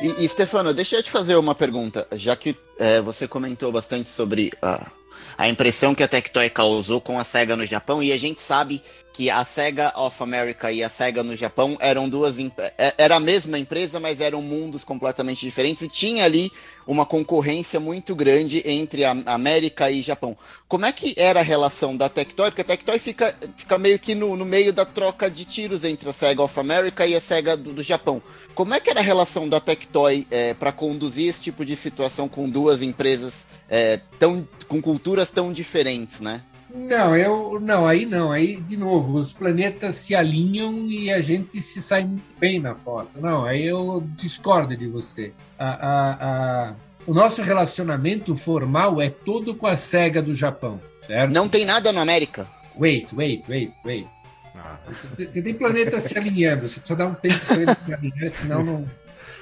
E, e Stefano, deixa eu te fazer uma pergunta, já que é, você comentou bastante sobre a, a impressão que a Tectoy causou com a SEGA no Japão, e a gente sabe que a Sega of America e a Sega no Japão eram duas é, era a mesma empresa, mas eram mundos completamente diferentes e tinha ali uma concorrência muito grande entre a América e Japão. Como é que era a relação da Tectoy? Porque a Tectoy fica, fica meio que no, no meio da troca de tiros entre a Sega of America e a Sega do, do Japão. Como é que era a relação da Tectoy é, para conduzir esse tipo de situação com duas empresas é, tão, com culturas tão diferentes, né? Não, eu não, aí não, aí de novo, os planetas se alinham e a gente se sai muito bem na foto. Não, aí eu discordo de você. A, a, a, o nosso relacionamento formal é todo com a SEGA do Japão, certo? Não tem nada na América. Wait, wait, wait, wait. Ah. Tem, tem planetas se alinhando, você precisa dar um tempo para eles se alinhar, senão não.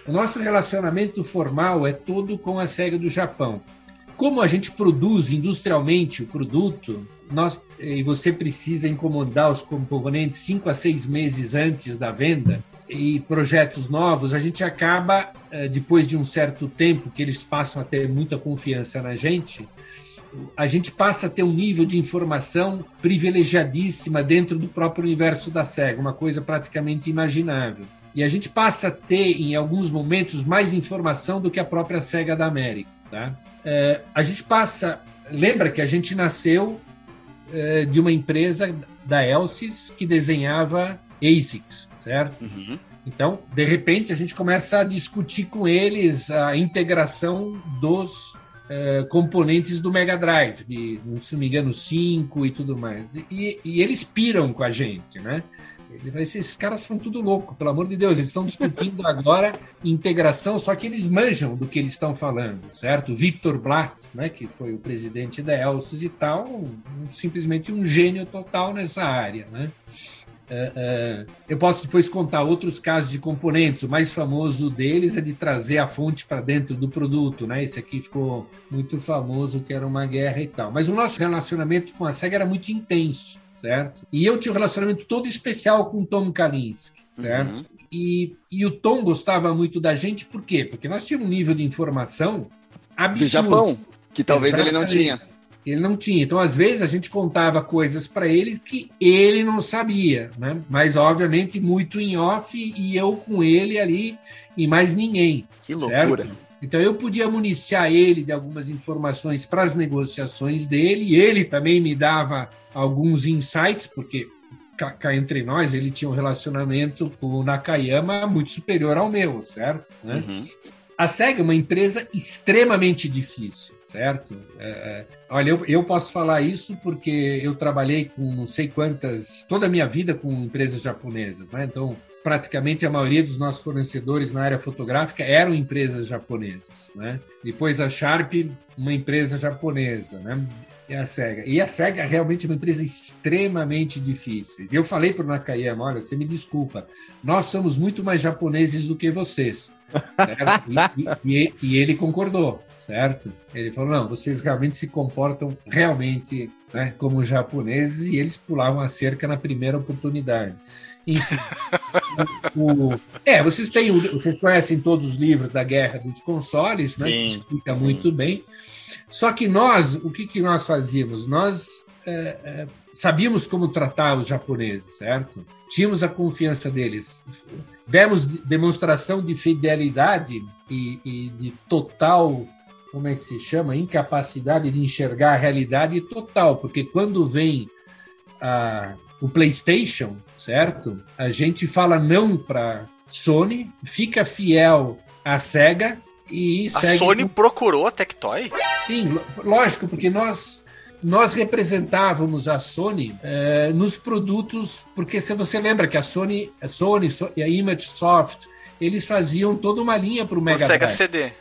O nosso relacionamento formal é todo com a SEGA do Japão. Como a gente produz industrialmente o produto, nós, e você precisa incomodar os componentes cinco a seis meses antes da venda e projetos novos, a gente acaba, eh, depois de um certo tempo que eles passam a ter muita confiança na gente, a gente passa a ter um nível de informação privilegiadíssima dentro do próprio universo da SEGA, uma coisa praticamente imaginável. E a gente passa a ter, em alguns momentos, mais informação do que a própria SEGA da América. Tá? É, a gente passa. Lembra que a gente nasceu é, de uma empresa da Elsys que desenhava ASICs, certo? Uhum. Então, de repente, a gente começa a discutir com eles a integração dos é, componentes do Mega Drive, de, se não me engano, 5 e tudo mais. E, e, eles piram com a gente, né? Ele vai esses caras são tudo louco, pelo amor de Deus. Eles estão discutindo agora integração, só que eles manjam do que eles estão falando, certo? Victor Blatt, né, que foi o presidente da Elsys e tal, um, simplesmente um gênio total nessa área, né? Uh, uh, eu posso depois contar outros casos de componentes. O mais famoso deles é de trazer a fonte para dentro do produto, né? Esse aqui ficou muito famoso, que era uma guerra e tal. Mas o nosso relacionamento com a SEGA era muito intenso certo? E eu tinha um relacionamento todo especial com o Tom Kalinske, certo? Uhum. E, e o Tom gostava muito da gente, por quê? Porque nós tínhamos um nível de informação absurdo. Do Japão, que talvez ele não tinha. Ele não tinha. Então, às vezes, a gente contava coisas para ele que ele não sabia, né? Mas, obviamente, muito em off e eu com ele ali e mais ninguém. Que loucura. Certo? Então eu podia municiar ele de algumas informações para as negociações dele, e ele também me dava alguns insights, porque cá entre nós ele tinha um relacionamento com o Nakayama muito superior ao meu, certo? Né? Uhum. A SEGA é uma empresa extremamente difícil, certo? É, é, olha, eu, eu posso falar isso porque eu trabalhei com não sei quantas, toda a minha vida com empresas japonesas, né? Então, praticamente a maioria dos nossos fornecedores na área fotográfica eram empresas japonesas, né? Depois a Sharp, uma empresa japonesa, né? E a SEGA. E a SEGA é realmente uma empresa extremamente difícil. E eu falei para o Nakayama, olha, você me desculpa, nós somos muito mais japoneses do que vocês. e, e, e, ele concordou, certo? Ele falou, não, vocês realmente se comportam realmente né, como japoneses e eles pulavam a cerca na primeira oportunidade. Enfim. o, é, vocês têm, vocês conhecem todos os livros da Guerra dos Consoles, né? Sim, que explica sim. muito bem. Só que nós, o que, que nós fazíamos? Nós é, é, sabíamos como tratar os japoneses, certo? Tínhamos a confiança deles. Demos demonstração de fidelidade e, e de total como é que se chama? Incapacidade de enxergar a realidade total, porque quando vem a, o PlayStation, certo? A gente fala não para Sony, fica fiel à Sega e A Sony com- procurou a Tectoy? Sim, lógico, porque nós nós representávamos a Sony eh, nos produtos, porque se você lembra que a Sony, a Sony so- e a Image Soft, eles faziam toda uma linha para o Mega Sega Drive. CD.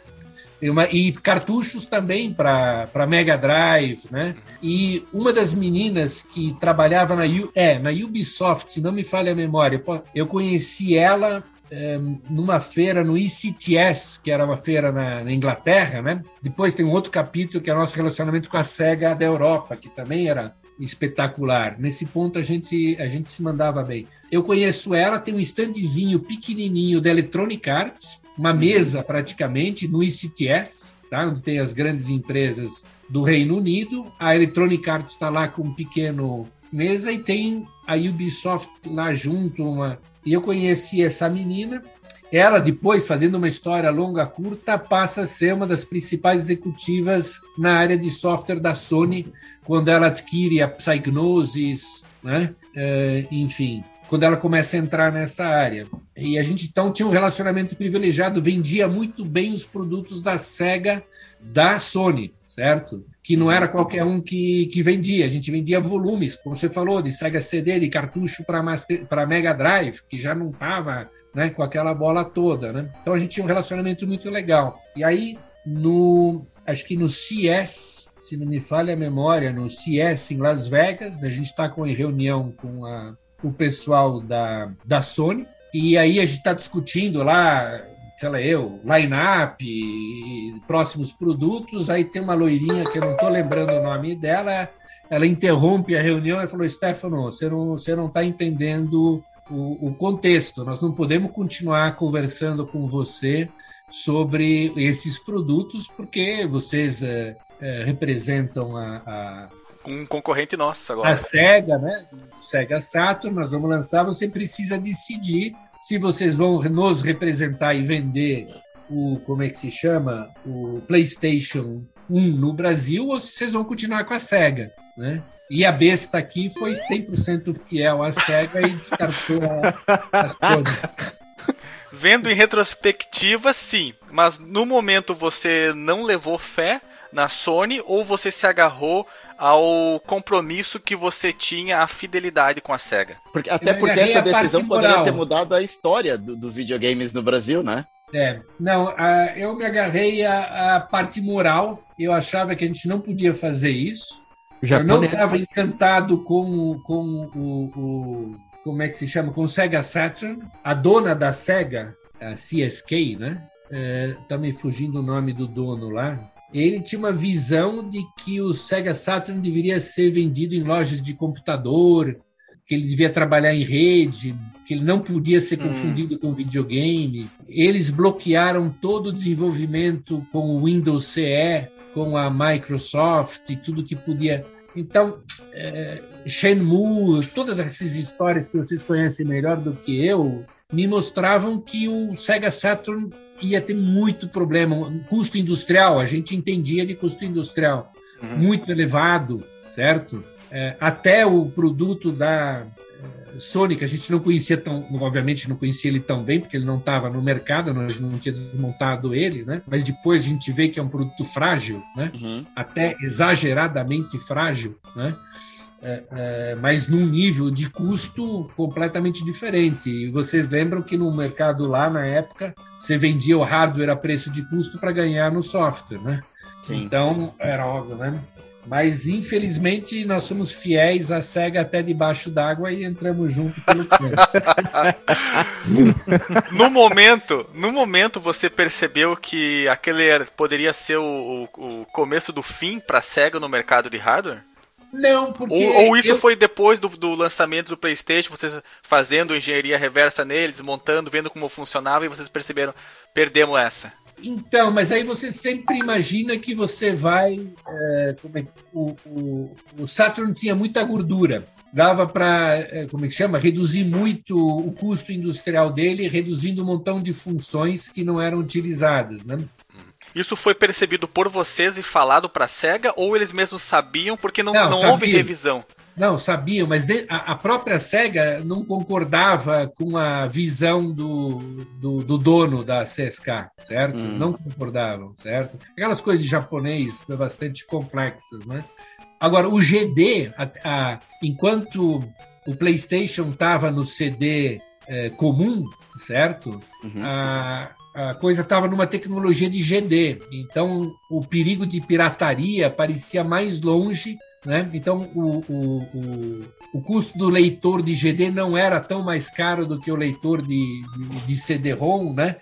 E, uma- e cartuchos também para Mega Drive, né? E uma das meninas que trabalhava na, U- é, na Ubisoft, se não me falha a memória, eu conheci ela eh, numa feira no ICTS, que era uma feira na, na Inglaterra, né? Depois tem um outro capítulo que é o nosso relacionamento com a SEGA da Europa, que também era espetacular. Nesse ponto a gente, a gente se mandava bem. Eu conheço ela, tem um standzinho pequenininho da Electronic Arts, uma mesa praticamente no ICTS, tá? onde tem as grandes empresas do Reino Unido. A Electronic Arts está lá com um pequeno mesa e tem a Ubisoft lá junto. Uma... E eu conheci essa menina. Ela, depois, fazendo uma história longa, curta, passa a ser uma das principais executivas na área de software da Sony, quando ela adquire a Psygnosis, né? Eh, enfim, quando ela começa a entrar nessa área. E a gente então tinha um relacionamento privilegiado, vendia muito bem os produtos da SEGA da Sony, certo? Que não era qualquer um que, que vendia, a gente vendia volumes, como você falou, de Sega CD, de cartucho para Mega Drive, que já não estava né, com aquela bola toda, né? Então a gente tinha um relacionamento muito legal. E aí, no, acho que no CS, se não me falha a memória, no CS em Las Vegas, a gente está com em reunião com a, o pessoal da, da Sony, e aí a gente está discutindo lá, sei lá, eu, line-up, próximos produtos, aí tem uma loirinha que eu não estou lembrando o nome dela, ela interrompe a reunião e falou, Stefano, você não você não está entendendo o, o contexto, nós não podemos continuar conversando com você sobre esses produtos, porque vocês é, é, representam a, a, Um concorrente nosso agora. a SEGA, né? SEGA Saturn, nós vamos lançar, você precisa decidir se vocês vão nos representar e vender o, como é que se chama? O PlayStation 1 no Brasil ou se vocês vão continuar com a SEGA, né? E a besta aqui foi 100% fiel à SEGA e descartou a, a. Vendo em retrospectiva, sim. Mas no momento você não levou fé na Sony ou você se agarrou ao compromisso que você tinha, a fidelidade com a SEGA? Porque, até porque essa parte decisão poderia moral. ter mudado a história do- dos videogames no Brasil, né? É, não, a- eu me agarrei à, à parte moral. Eu achava que a gente não podia fazer isso. Eu não estava encantado com, com o, o- Como é que se chama? Com o Sega Saturn. A dona da Sega, a CSK, né? É, tá me fugindo o nome do dono lá. Ele tinha uma visão de que o Sega Saturn deveria ser vendido em lojas de computador, que ele devia trabalhar em rede, que ele não podia ser Hum. confundido com videogame. Eles bloquearam todo o desenvolvimento com o Windows CE, com a Microsoft e tudo que podia. Então, é, Shenmue, todas essas histórias que vocês conhecem melhor do que eu, me mostravam que o Sega Saturn ia ter muito problema, custo industrial, a gente entendia de custo industrial Uhum. muito elevado, certo? É, até o produto da é, Sony, que a gente não conhecia tão, obviamente não conhecia ele tão bem, porque ele não estava no mercado, nós não tinha desmontado ele, né? Mas depois a gente vê que é um produto frágil, né? Uhum. até exageradamente frágil, né? É, é, mas num nível de custo completamente diferente. E vocês lembram que no mercado lá, na época, você vendia o hardware a preço de custo para ganhar no software, né? Sim, então, era óbvio, né? Mas, infelizmente, nós somos fiéis à SEGA até debaixo d'água e entramos junto pelo. No momento, no momento você percebeu que aquele poderia ser o, o- o começo do fim para SEGA no mercado de hardware? Não, porque... Ou, ou isso eu- foi depois do, do lançamento do PlayStation, vocês fazendo engenharia reversa nele, desmontando, vendo como funcionava e vocês perceberam, perdemos essa. Então, mas aí você sempre imagina que você vai. é, é o, o, o Saturn tinha muita gordura. Dava para, como é que chama? Reduzir muito o custo industrial dele, reduzindo um montão de funções que não eram utilizadas. Né? Isso foi percebido por vocês e falado pra SEGA ou eles mesmos sabiam porque não, Não, não, houve revisão? Não, sabiam, mas de- a, a própria SEGA não concordava com a visão do, do, do dono da CSK, certo? Hum. Não concordavam, certo? Aquelas coisas de japonês bastante complexas, né? Agora, o GD, a- a- enquanto o PlayStation estava no CD eh, comum, certo? Uhum. a, a coisa estava numa tecnologia de GD. Então, o perigo de pirataria parecia mais longe. Né? Então, o, o, o, o custo do leitor de GD não era tão mais caro do que o leitor de, de, de CD-ROM. Né?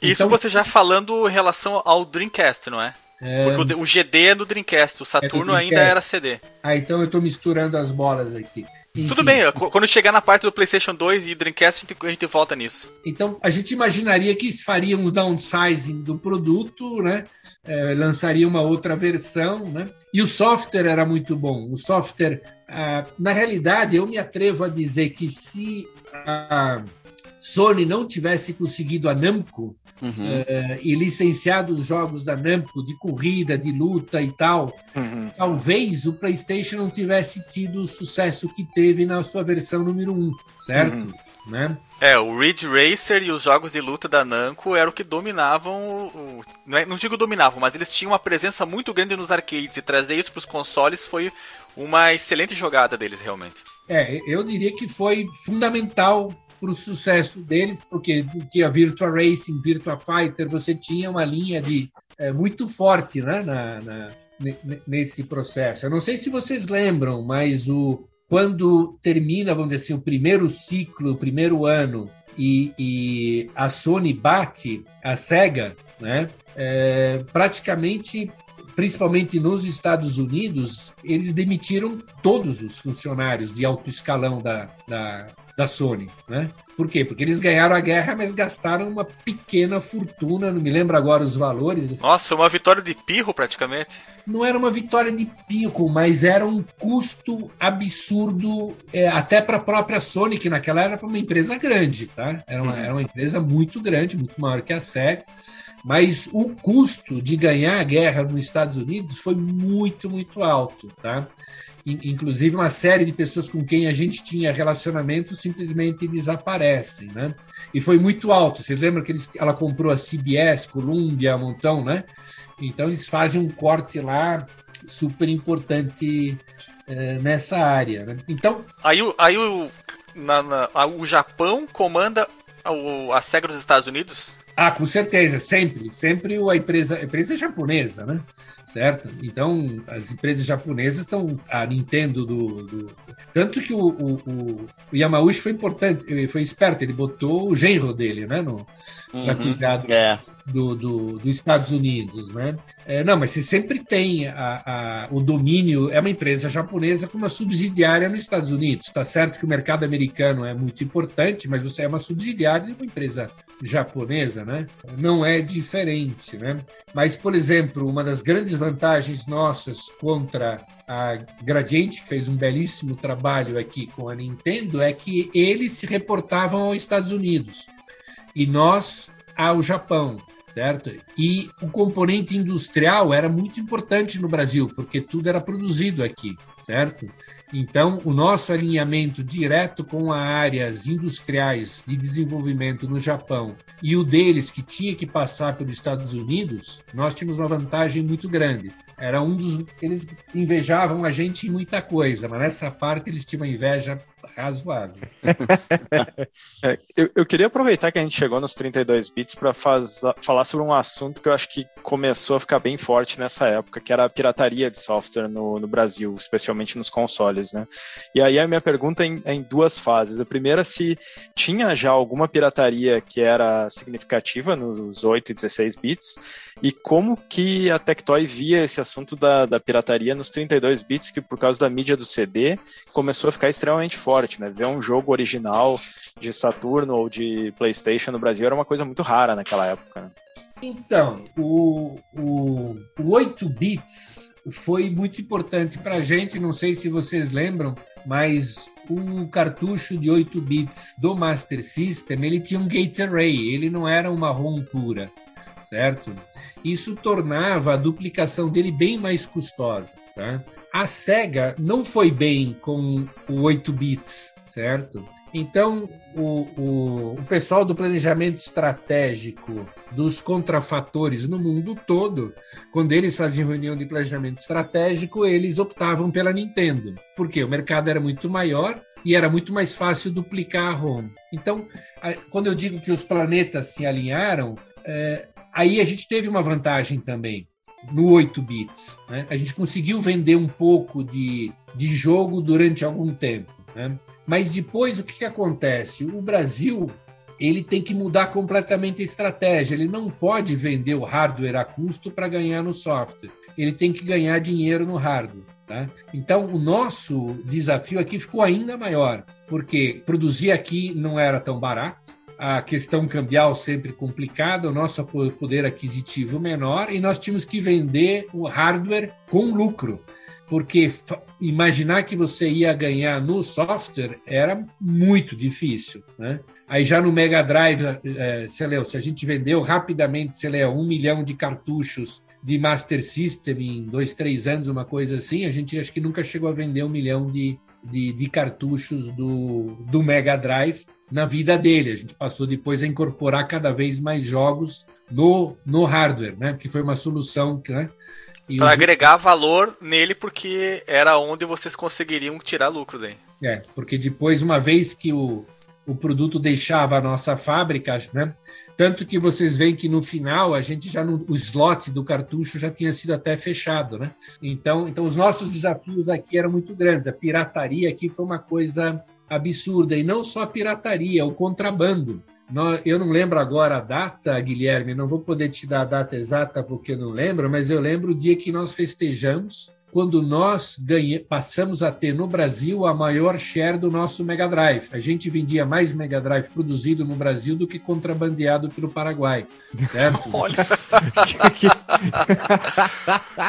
Isso Então- você já falando em relação ao Dreamcast, não é? É, Porque o o GD é no Dreamcast, o Saturno ainda Dreamcast. era CD. Ah, então eu estou misturando as bolas aqui. Tudo Enfim. bem, qu- quando chegar na parte do PlayStation 2 e Dreamcast, a gente, volta nisso. Então, a gente imaginaria que faria um downsizing do produto, né? Eh, lançaria uma outra versão, né? E o software era muito bom. O software, ah, na realidade, eu me atrevo a dizer que se a Sony não tivesse conseguido a Namco Uhum. eh, e licenciado os jogos da Namco de corrida, de luta e tal, talvez o PlayStation não tivesse tido o sucesso que teve na sua versão número 1, certo? Uhum. Né? É, o Ridge Racer e os jogos de luta da Namco eram o que dominavam o. o- não, é- não digo dominavam, mas eles tinham uma presença muito grande nos arcades e trazer isso para os consoles foi uma excelente jogada deles, realmente. É, eu diria que foi fundamental para o sucesso deles, porque tinha Virtua Racing, Virtua Fighter, você tinha uma linha de é, muito forte né, na, na- ne- ne- nesse processo. Eu não sei se vocês lembram, mas o, quando termina, vamos dizer assim, o primeiro ciclo, o primeiro ano, e, e a Sony bate a SEGA, né, é, praticamente principalmente nos Estados Unidos, eles demitiram todos os funcionários de alto escalão da, da, da Sony. Né? Por quê? Porque eles ganharam a guerra, mas gastaram uma pequena fortuna, não me lembro agora os valores. Nossa, foi uma vitória de pirro praticamente. Não era uma vitória de pico, mas era um custo absurdo, é, até para a própria Sony, que naquela era uma empresa grande. Tá? Era, uma, era uma empresa muito grande, muito maior que a SEGA. Mas o custo de ganhar a guerra nos Estados Unidos foi muito, muito alto, tá? In- Inclusive, uma série de pessoas com quem a gente tinha relacionamento simplesmente desaparecem, né? E foi muito alto. Vocês lembram que eles, ela comprou a CBS, Columbia, um montão, né? Então, eles fazem um corte lá super importante eh, nessa área, né? Então, Aí, aí o, na- na- o Japão comanda a, a SEGA dos Estados Unidos? Ah, com certeza, sempre, sempre a empresa, a empresa é japonesa, né? Certo? Então, as empresas japonesas estão, a Nintendo do, do- tanto que o, o, o- Yamauchi foi importante, ele foi esperto, ele botou o genro dele, né, no, Uhum. cuidar do, É. do, do- dos Estados Unidos, né? É, não, mas você sempre tem a, a- o domínio, é uma empresa japonesa com uma subsidiária nos Estados Unidos. Está certo que o mercado americano é muito importante, mas você é uma subsidiária de uma empresa japonesa, né? Não é diferente, né? Mas, por exemplo, uma das grandes vantagens nossas contra a Gradiente, que fez um belíssimo trabalho aqui com a Nintendo, é que eles se reportavam aos Estados Unidos e nós ao Japão, certo? E o componente industrial era muito importante no Brasil, porque tudo era produzido aqui, certo? Então, o nosso alinhamento direto com as áreas industriais de desenvolvimento no Japão e o deles que tinha que passar pelos Estados Unidos, nós tínhamos uma vantagem muito grande. Era um dos. Eles invejavam a gente em muita coisa, mas nessa parte eles tinham uma inveja razoável. É, eu, eu queria aproveitar que a gente chegou nos 32 bits para falar sobre um assunto que eu acho que começou a ficar bem forte nessa época, que era a pirataria de software no, no Brasil, especialmente nos consoles, né? E aí a minha pergunta é em, é em duas fases. A primeira, se tinha já alguma pirataria que era significativa nos 8 e 16 bits, e como que a Tectoy via esse assunto da, da pirataria nos 32 bits, que por causa da mídia do CD começou a ficar extremamente forte, né? Ver um jogo original de Saturno ou de PlayStation no Brasil era uma coisa muito rara naquela época. né? Então, o, o, o 8 bits foi muito importante para a gente. Não sei se vocês lembram, mas o cartucho de 8 bits do Master System ele tinha um gate array, ele não era uma ROM pura, certo? Isso tornava a duplicação dele bem mais custosa. Tá? A SEGA não foi bem com o 8 bits, certo? Então, o, o, o, pessoal do planejamento estratégico dos contrafatores no mundo todo, quando eles faziam reunião de planejamento estratégico, eles optavam pela Nintendo, porque o mercado era muito maior e era muito mais fácil duplicar a ROM. Então, quando eu digo que os planetas se alinharam, é, aí a gente teve uma vantagem também no 8 bits. Né? A gente conseguiu vender um pouco de, de jogo durante algum tempo. Né? Mas depois o que, que acontece? O Brasil ele tem que mudar completamente a estratégia. Ele não pode vender o hardware a custo para ganhar no software. Ele tem que ganhar dinheiro no hardware. Tá? Então, o nosso desafio aqui ficou ainda maior, porque produzir aqui não era tão barato, a questão cambial sempre complicada, o nosso poder aquisitivo menor, e nós tínhamos que vender o hardware com lucro porque imaginar que você ia ganhar no software era muito difícil, né? Aí já no Mega Drive, é, se a gente vendeu rapidamente, lá, um milhão de cartuchos de Master System em dois, três anos, uma coisa assim, a gente acho que nunca chegou a vender um milhão de, de, de cartuchos do, do Mega Drive na vida dele. A gente passou depois a incorporar cada vez mais jogos no, no hardware, né? Que foi uma solução, né? Para os... agregar valor nele, porque era onde vocês conseguiriam tirar lucro daí. É, porque depois, uma vez que o, o produto deixava a nossa fábrica, né? Tanto que vocês veem que no final a gente já no, o slot do cartucho já tinha sido até fechado, né? Então, então os nossos desafios aqui eram muito grandes. A pirataria aqui foi uma coisa absurda e não só a pirataria, o contrabando eu não lembro agora a data, Guilherme, não vou poder te dar a data exata porque eu não lembro, mas eu lembro o dia que nós festejamos quando nós ganhe, passamos a ter no Brasil a maior share do nosso Mega Drive. A gente vendia mais Mega Drive produzido no Brasil do que contrabandeado pelo Paraguai. Certo? Olha.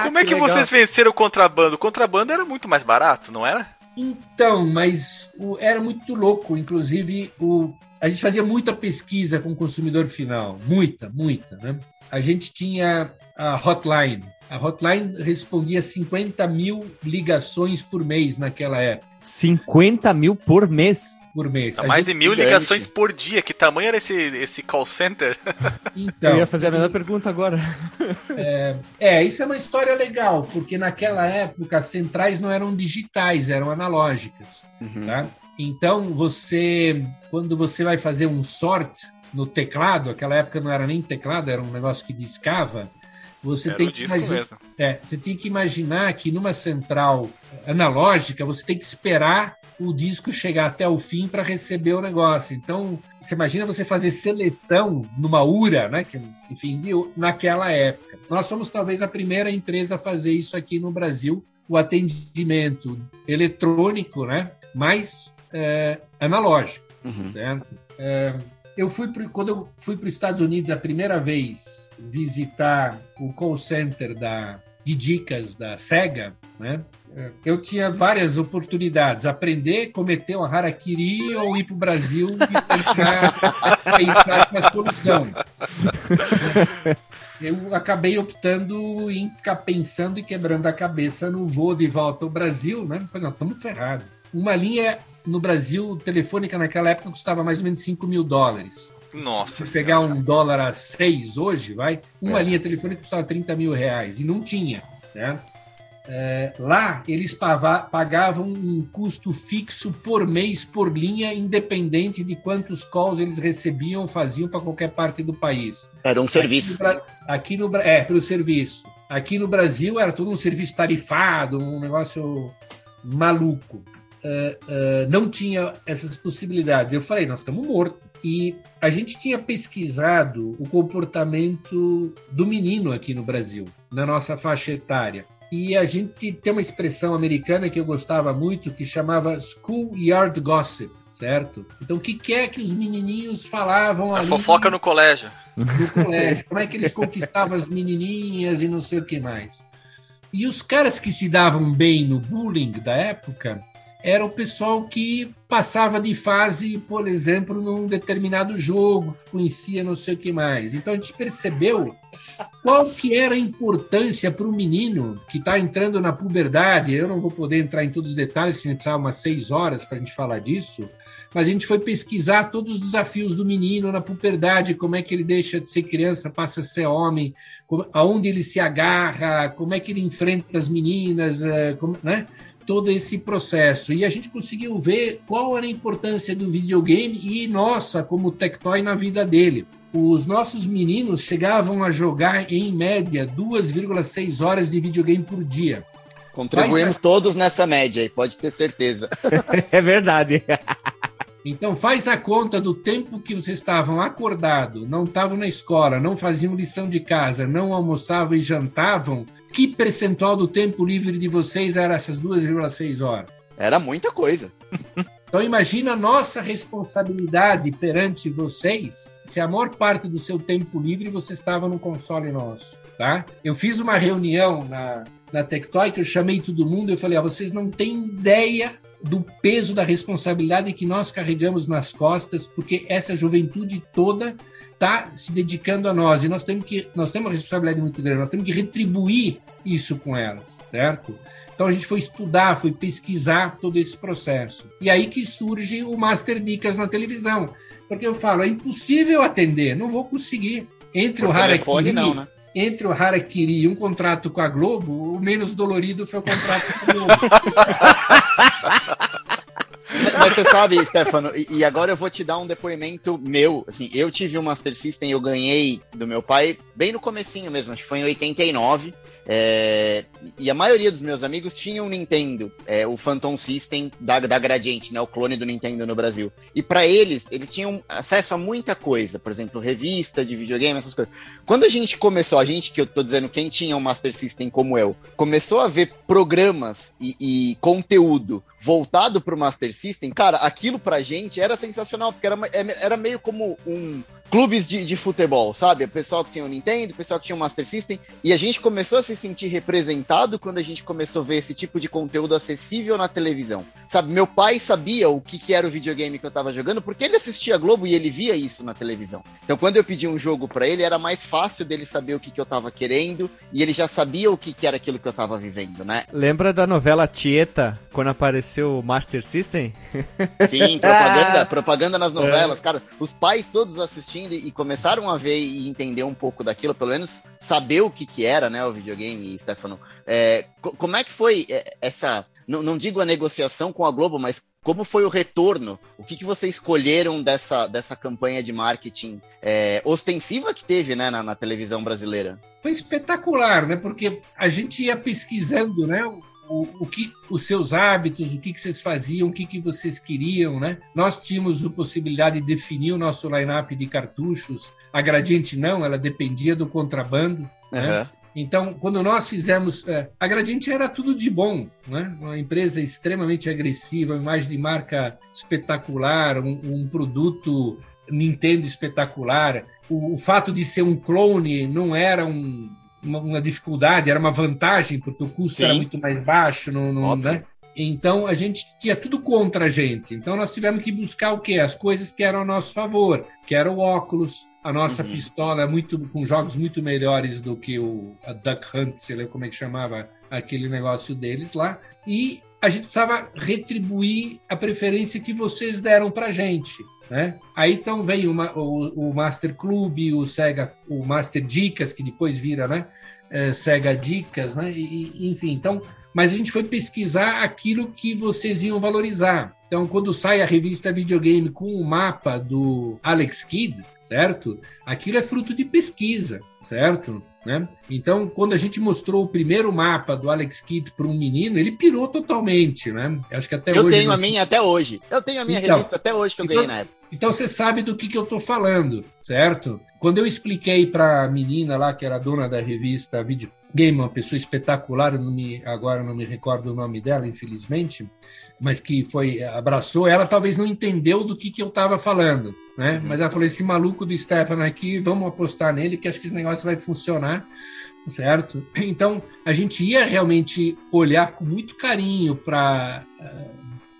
Como é que, que vocês venceram o contrabando? O contrabando era muito mais barato, não era? Então, mas o, era muito louco. Inclusive, o, a gente fazia muita pesquisa com o consumidor final, muita, muita. Né? A gente tinha a hotline. A hotline respondia 50 mil ligações por mês naquela época. 50 mil por mês? Por mês. A mais de mil ligações por dia. Que tamanho era esse, esse call center? Então, Eu ia fazer a mesma pergunta agora. É, é, isso é uma história legal, porque naquela época as centrais não eram digitais, eram analógicas. Uhum. Tá? Então, você, quando você vai fazer um sort no teclado, aquela época não era nem teclado, era um negócio que discava, você era tem que imaginar, é, você tem que imaginar que numa central analógica você tem que esperar o disco chegar até o fim para receber o negócio. Então, você imagina você fazer seleção numa URA, né? Que, enfim, naquela época. Nós somos talvez a primeira empresa a fazer isso aqui no Brasil, o atendimento eletrônico, né? Mas é, analógico, uhum. certo? É, eu fui pro, quando eu fui para os Estados Unidos a primeira vez visitar o call center da, de dicas da Sega, né? Eu tinha várias oportunidades, aprender, cometer uma harakiri ou ir para o Brasil e tentar entrar com a solução. Eu acabei optando em ficar pensando e quebrando a cabeça no voo de volta ao Brasil, né? Falei, não, estamos ferrados. Uma linha no Brasil, telefônica naquela época custava mais ou menos 5 mil dólares. Nossa. Se pegar um dólar a 6 hoje, vai, uma é. linha telefônica custava 30 mil reais. E não tinha, certo? É, lá eles pagavam um custo fixo por mês por linha, independente de quantos calls eles recebiam ou faziam para qualquer parte do país. Era um serviço. Aqui no, aqui no é pelo serviço. Aqui no Brasil era todo um serviço tarifado, um negócio maluco uh, não tinha essas possibilidades. Eu falei, nós estamos mortos. E a gente tinha pesquisado o comportamento do menino aqui no Brasil, na nossa faixa etária. E a gente tem uma expressão americana que eu gostava muito que chamava schoolyard gossip, certo? Então, o que, que é que os menininhos falavam a ali? fofoca no colégio. No colégio. Como é que eles conquistavam as menininhas e não sei o que mais. E os caras que se davam bem no bullying da época era o pessoal que passava de fase, por exemplo, num determinado jogo, conhecia não sei o que mais. Então a gente percebeu qual que era a importância para o menino que está entrando na puberdade. Eu não vou poder entrar em todos os detalhes, que a gente precisava umas seis horas para a gente falar disso, mas a gente foi pesquisar todos os desafios do menino na puberdade, como é que ele deixa de ser criança, passa a ser homem, aonde ele se agarra, como é que ele enfrenta as meninas, eh, como, né? Todo esse processo. E a gente conseguiu ver qual era a importância do videogame e nossa, como Tectoy, na vida dele. Os nossos meninos chegavam a jogar, em média, 2,6 horas de videogame por dia. Contribuímos todos nessa média aí, pode ter certeza. é verdade. Então faz a conta do tempo que vocês estavam acordados, não estavam na escola, não faziam lição de casa, não almoçavam e jantavam, que percentual do tempo livre de vocês era essas 2,6 horas? Era muita coisa. Então imagina a nossa responsabilidade perante vocês, se a maior parte do seu tempo livre você estava no console nosso, tá? Eu fiz uma reunião na, na Tectoy que eu chamei todo mundo e eu falei, ah, vocês não têm ideia do peso da responsabilidade que nós carregamos nas costas, porque essa juventude toda está se dedicando a nós e nós temos que nós temos uma responsabilidade muito grande, nós temos que retribuir isso com elas, certo? Então a gente foi estudar, foi pesquisar todo esse processo. E aí que surge o Master Dicas na televisão. Porque eu falo, é impossível atender, não vou conseguir. Entre Por o Harakiri, não, né? entre o Harakiri e um contrato com a Globo, o menos dolorido foi o contrato com a Globo. Mas você sabe, Stefano, e agora eu vou te dar um depoimento meu. Assim, eu tive um Master System, eu ganhei do meu pai bem no comecinho mesmo, acho que foi em 89. É, e a maioria dos meus amigos tinham um Nintendo, é, o Phantom System da, da Gradiente, né, o clone do Nintendo no Brasil. E para eles, eles tinham acesso a muita coisa, por exemplo, revista de videogame, essas coisas. Quando a gente começou, a gente, que eu tô dizendo, quem tinha um Master System como eu, começou a ver programas e, e conteúdo voltado pro Master System, cara, aquilo pra gente era sensacional, porque era, era meio como um clubes de, de futebol, sabe? O pessoal que tinha o Nintendo, o pessoal que tinha o Master System, e a gente começou a se sentir representado quando a gente começou a ver esse tipo de conteúdo acessível na televisão. Sabe, meu pai sabia o que, que era o videogame que eu tava jogando, porque ele assistia Globo e ele via isso na televisão. Então, quando eu pedi um jogo para ele, era mais fácil dele saber o que, que eu tava querendo, e ele já sabia o que, que era aquilo que eu tava vivendo, né? Lembra da novela Tieta, quando apareceu o Master System? Sim, propaganda, propaganda nas novelas, é. cara. Os pais todos assistindo e começaram a ver e entender um pouco daquilo, pelo menos saber o que, que era, né, o videogame, Stefano. É, como é que foi é, essa, não, não, digo a negociação com a Globo, mas como foi o retorno? O que, que vocês escolheram dessa, dessa campanha de marketing é, ostensiva que teve, né, na, na televisão brasileira? Foi espetacular, né, porque a gente ia pesquisando, né, o, o que os seus hábitos, o que, que vocês faziam, o que, que vocês queriam, né? Nós tínhamos a possibilidade de definir o nosso line-up de cartuchos. A Gradiente não, ela dependia do contrabando. Uhum. Né? Então, quando nós fizemos. É, a Gradiente era tudo de bom, né? uma empresa extremamente agressiva, uma imagem de marca espetacular, um, um produto Nintendo espetacular. O, o, fato de ser um clone não era um, uma, uma, dificuldade, era uma vantagem, porque o custo Sim. era muito mais baixo. No, no né? Então a gente tinha tudo contra a gente. Então nós tivemos que buscar o quê? As coisas que eram a nosso favor, que era o óculos, a nossa uhum. pistola é muito com jogos muito melhores do que o a Duck Hunt, sei lá como é que chamava aquele negócio deles lá. E a gente precisava retribuir a preferência que vocês deram para gente. Né? Aí então vem uma, o, o, Master Club, o Sega, o Master Dicas, que depois vira né? É, Sega Dicas, né? E, enfim, então, mas a gente foi pesquisar aquilo que vocês iam valorizar. Então, quando sai a revista Videogame com o mapa do Alex Kidd, certo? Aquilo é fruto de pesquisa, certo? Né? Então, quando a gente mostrou o primeiro mapa do Alex Kidd para um menino, ele pirou totalmente, né? Acho que até eu hoje. Eu tenho a minha até hoje. Eu tenho a minha então, revista até hoje que eu então, ganhei na época. Então você sabe do que, que eu estou falando, certo? Quando eu expliquei para a menina lá, que era dona da revista Video Game, uma pessoa espetacular, não me, agora não me recordo o nome dela, infelizmente, mas que foi abraçou, ela talvez não entendeu do que, que eu estava falando, né? Uhum. Mas ela falou: esse maluco do Stefano aqui, vamos apostar nele, que acho que esse negócio vai funcionar, certo? Então a gente ia realmente olhar com muito carinho para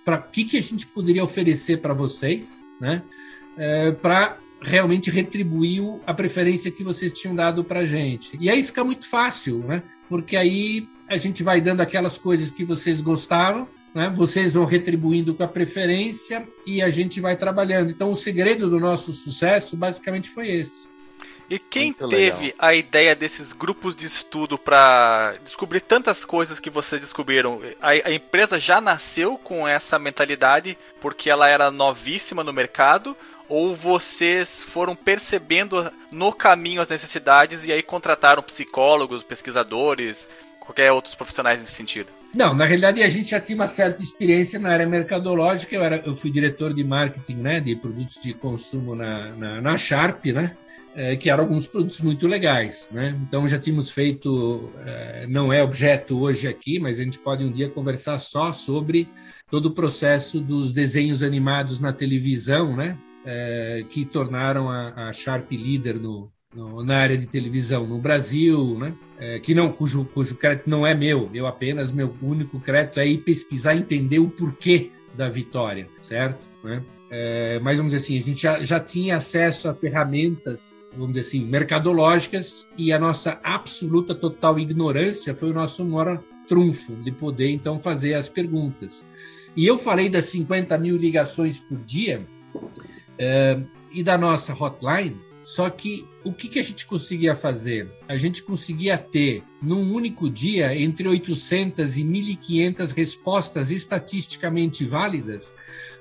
para o que, que a gente poderia oferecer para vocês, né? É, para realmente retribuir a preferência que vocês tinham dado para a gente. E aí fica muito fácil, né? Porque aí a gente vai dando aquelas coisas que vocês gostavam, né? Vocês vão retribuindo com a preferência e a gente vai trabalhando. Então, o segredo do nosso sucesso basicamente foi esse. E quem Muito teve legal. a ideia desses grupos de estudo para descobrir tantas coisas que vocês descobriram? A, a, empresa já nasceu com essa mentalidade porque ela era novíssima no mercado? Ou vocês foram percebendo no caminho as necessidades e aí contrataram psicólogos, pesquisadores, qualquer outros profissionais nesse sentido? Não, na realidade a gente já tinha uma certa experiência na área mercadológica. Eu, era, eu fui diretor de marketing né, de produtos de consumo na, na, na Sharp, né? é, que eram alguns produtos muito legais, né? Então já tínhamos feito, é, não é objeto hoje aqui, mas a gente pode um dia conversar só sobre todo o processo dos desenhos animados na televisão, né? É, que tornaram a, a Sharp líder no, no, na área de televisão no Brasil, né? É, que não, cujo, cujo crédito não é meu, eu apenas meu único crédito é ir pesquisar, entender o porquê da vitória, certo? Né? É, mas vamos dizer assim, a gente já, já tinha acesso a ferramentas, vamos dizer assim, mercadológicas e a nossa absoluta total ignorância foi o nosso maior trunfo de poder então fazer as perguntas. E eu falei das 50 mil ligações por dia é, e da nossa hotline, só que o que, que a gente conseguia fazer? A gente conseguia ter, num único dia, entre 800 e 1.500 respostas estatisticamente válidas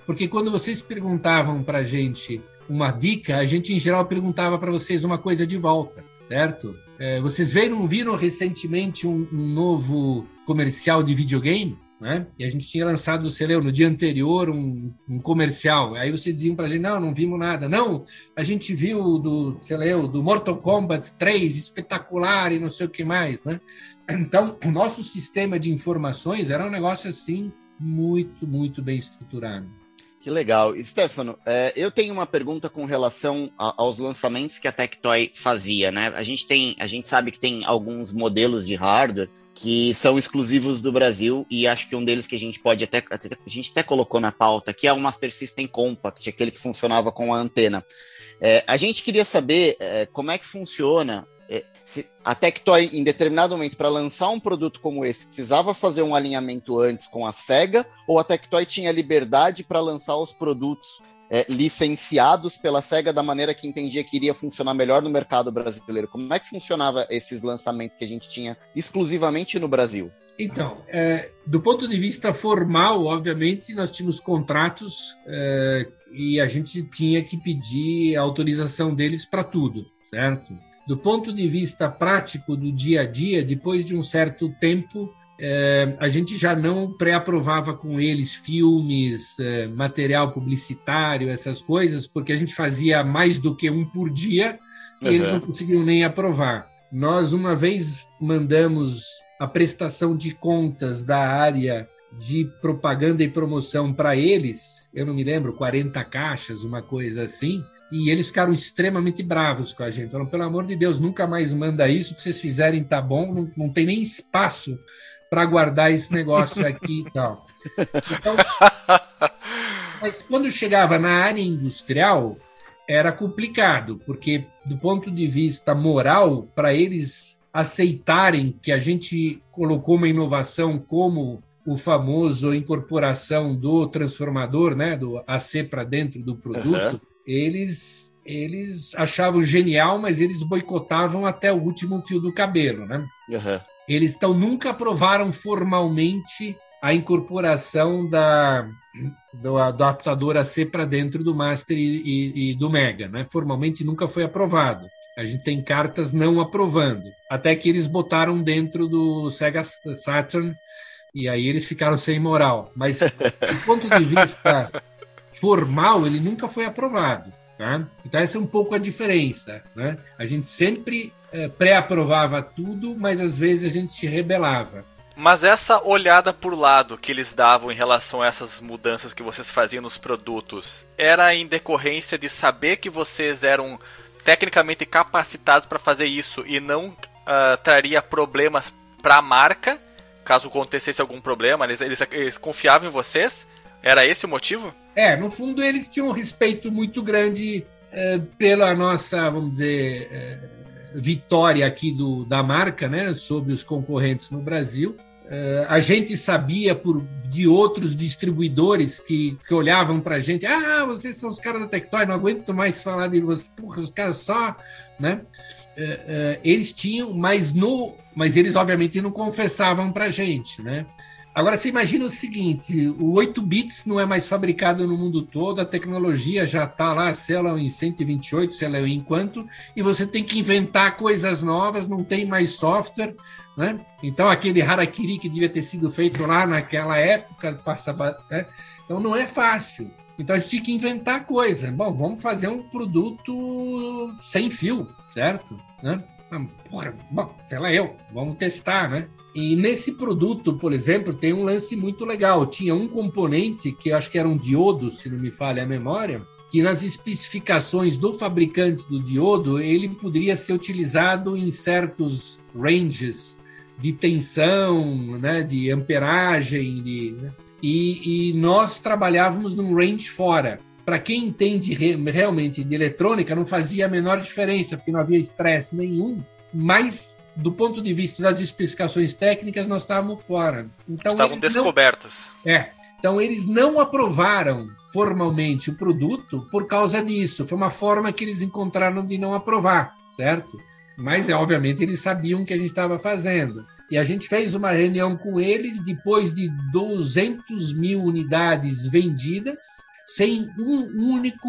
porque quando vocês perguntavam para a gente uma dica, a gente em geral perguntava para vocês uma coisa de volta, certo? É, vocês viram, viram recentemente um, um, novo comercial de videogame? Né? E a gente tinha lançado, sei lá, no dia anterior um, um comercial. Aí vocês diziam para a gente: não, não vimos nada. Não, a gente viu do, lá, do Mortal Kombat 3, espetacular e não sei o que mais. Né? Então, o nosso sistema de informações era um negócio assim muito, muito bem estruturado. Que legal. Stefano, é, eu tenho uma pergunta com relação a, aos lançamentos que a Tectoy fazia, né? A gente tem, a gente sabe que tem alguns modelos de hardware que são exclusivos do Brasil e acho que um deles que a gente pode até, até a gente até colocou na pauta, que é o Master System Compact, aquele que funcionava com a antena. É, a gente queria saber é, como é que funciona se a Tectoy, em determinado momento, para lançar um produto como esse, precisava fazer um alinhamento antes com a SEGA, ou a Tectoy tinha liberdade para lançar os produtos é, licenciados pela SEGA da maneira que entendia que iria funcionar melhor no mercado brasileiro? Como é que funcionava esses lançamentos que a gente tinha exclusivamente no Brasil? Então, é, do ponto de vista formal, obviamente, nós tínhamos contratos é, e a gente tinha que pedir autorização deles para tudo, certo? Do ponto de vista prático do dia a dia, depois de um certo tempo, é, a gente já não pré-aprovava com eles filmes, é, material publicitário, essas coisas, porque a gente fazia mais do que um por dia e uhum. eles não conseguiam nem aprovar. Nós, uma vez, mandamos a prestação de contas da área de propaganda e promoção para eles, eu não me lembro, 40 caixas, uma coisa assim, e eles ficaram extremamente bravos com a gente. Falaram, pelo amor de Deus, nunca mais manda isso, o que vocês fizerem tá bom, não, não tem nem espaço para guardar esse negócio aqui e tal. Então, mas quando chegava na área industrial, era complicado, porque do ponto de vista moral, para eles aceitarem que a gente colocou uma inovação como o famoso incorporação do transformador, né, do AC para dentro do produto, uhum eles eles achavam genial, mas eles boicotavam até o último fio do cabelo, né? Uhum. Eles então nunca aprovaram formalmente a incorporação da do adaptador AC para dentro do Master e, e, e, do Mega, né? Formalmente nunca foi aprovado. A gente tem cartas não aprovando, até que eles botaram dentro do Sega Saturn e aí eles ficaram sem moral. Mas do ponto de vista formal, ele nunca foi aprovado. Tá? Então, essa é um pouco a diferença. Né? A gente sempre é, pré-aprovava tudo, mas às vezes a gente se rebelava. Mas essa olhada por lado que eles davam em relação a essas mudanças que vocês faziam nos produtos era em decorrência de saber que vocês eram tecnicamente capacitados para fazer isso e não uh, traria problemas para a marca, caso acontecesse algum problema, eles, eles, eles confiavam em vocês Era esse o motivo? É, no fundo eles tinham um respeito muito grande é, pela nossa, vamos dizer, é, vitória aqui do, da marca, né, sobre os concorrentes no Brasil. É, a gente sabia por, de outros distribuidores que, que olhavam para a gente, ah, vocês são os caras da Tectoy, não aguento mais falar de vocês, porra, os caras só, né? É, é, eles tinham, mas no, mas eles obviamente não confessavam para a gente, né? Agora, você imagina o seguinte: o 8 bits não é mais fabricado no mundo todo, a tecnologia já está lá, sei lá, em 128, sei lá em quanto, e você tem que inventar coisas novas, não tem mais software. Né? Então, aquele harakiri que devia ter sido feito lá naquela época, passava. Né? Então, não é fácil. Então, a gente tinha que inventar coisa. Bom, vamos fazer um produto sem fio, certo? Né? Ah, porra, bom, sei lá eu, vamos testar, né? E nesse produto, por exemplo, tem um lance muito legal. Tinha um componente que eu acho que era um diodo, se não me falha a memória, que nas especificações do fabricante do diodo, ele poderia ser utilizado em certos ranges de tensão, né, de amperagem, de, né? e, e, nós trabalhávamos num range fora. Para quem entende re, realmente de eletrônica, não fazia a menor diferença, porque não havia estresse nenhum, mas do ponto de vista das especificações técnicas, nós estávamos fora. Então, Estavam descobertos. Não... É. Então, eles não aprovaram formalmente o produto por causa disso. Foi uma forma que eles encontraram de não aprovar, certo? Mas, é, obviamente, eles sabiam o que a gente estava fazendo. E a gente fez uma reunião com eles depois de 200 mil unidades vendidas, sem um único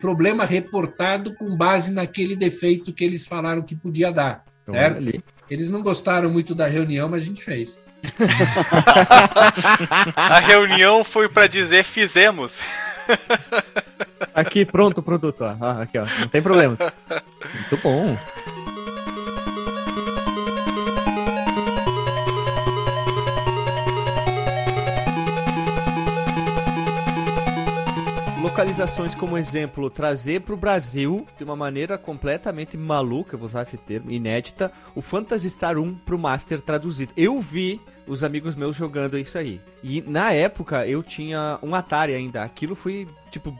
problema reportado com base naquele defeito que eles falaram que podia dar. Então, certo? Ali. Eles não gostaram muito da reunião, mas a gente fez. a reunião foi para dizer fizemos. Aqui, pronto o produto. Ó. Ah, aqui, ó. Não tem problemas. Muito bom. Localizações como exemplo, trazer para o Brasil de uma maneira completamente maluca, vou usar esse termo, inédita, o Phantasy Star 1 para o Master traduzido. Eu vi os amigos meus jogando isso aí. E na época eu tinha um Atari ainda. Aquilo foi tipo,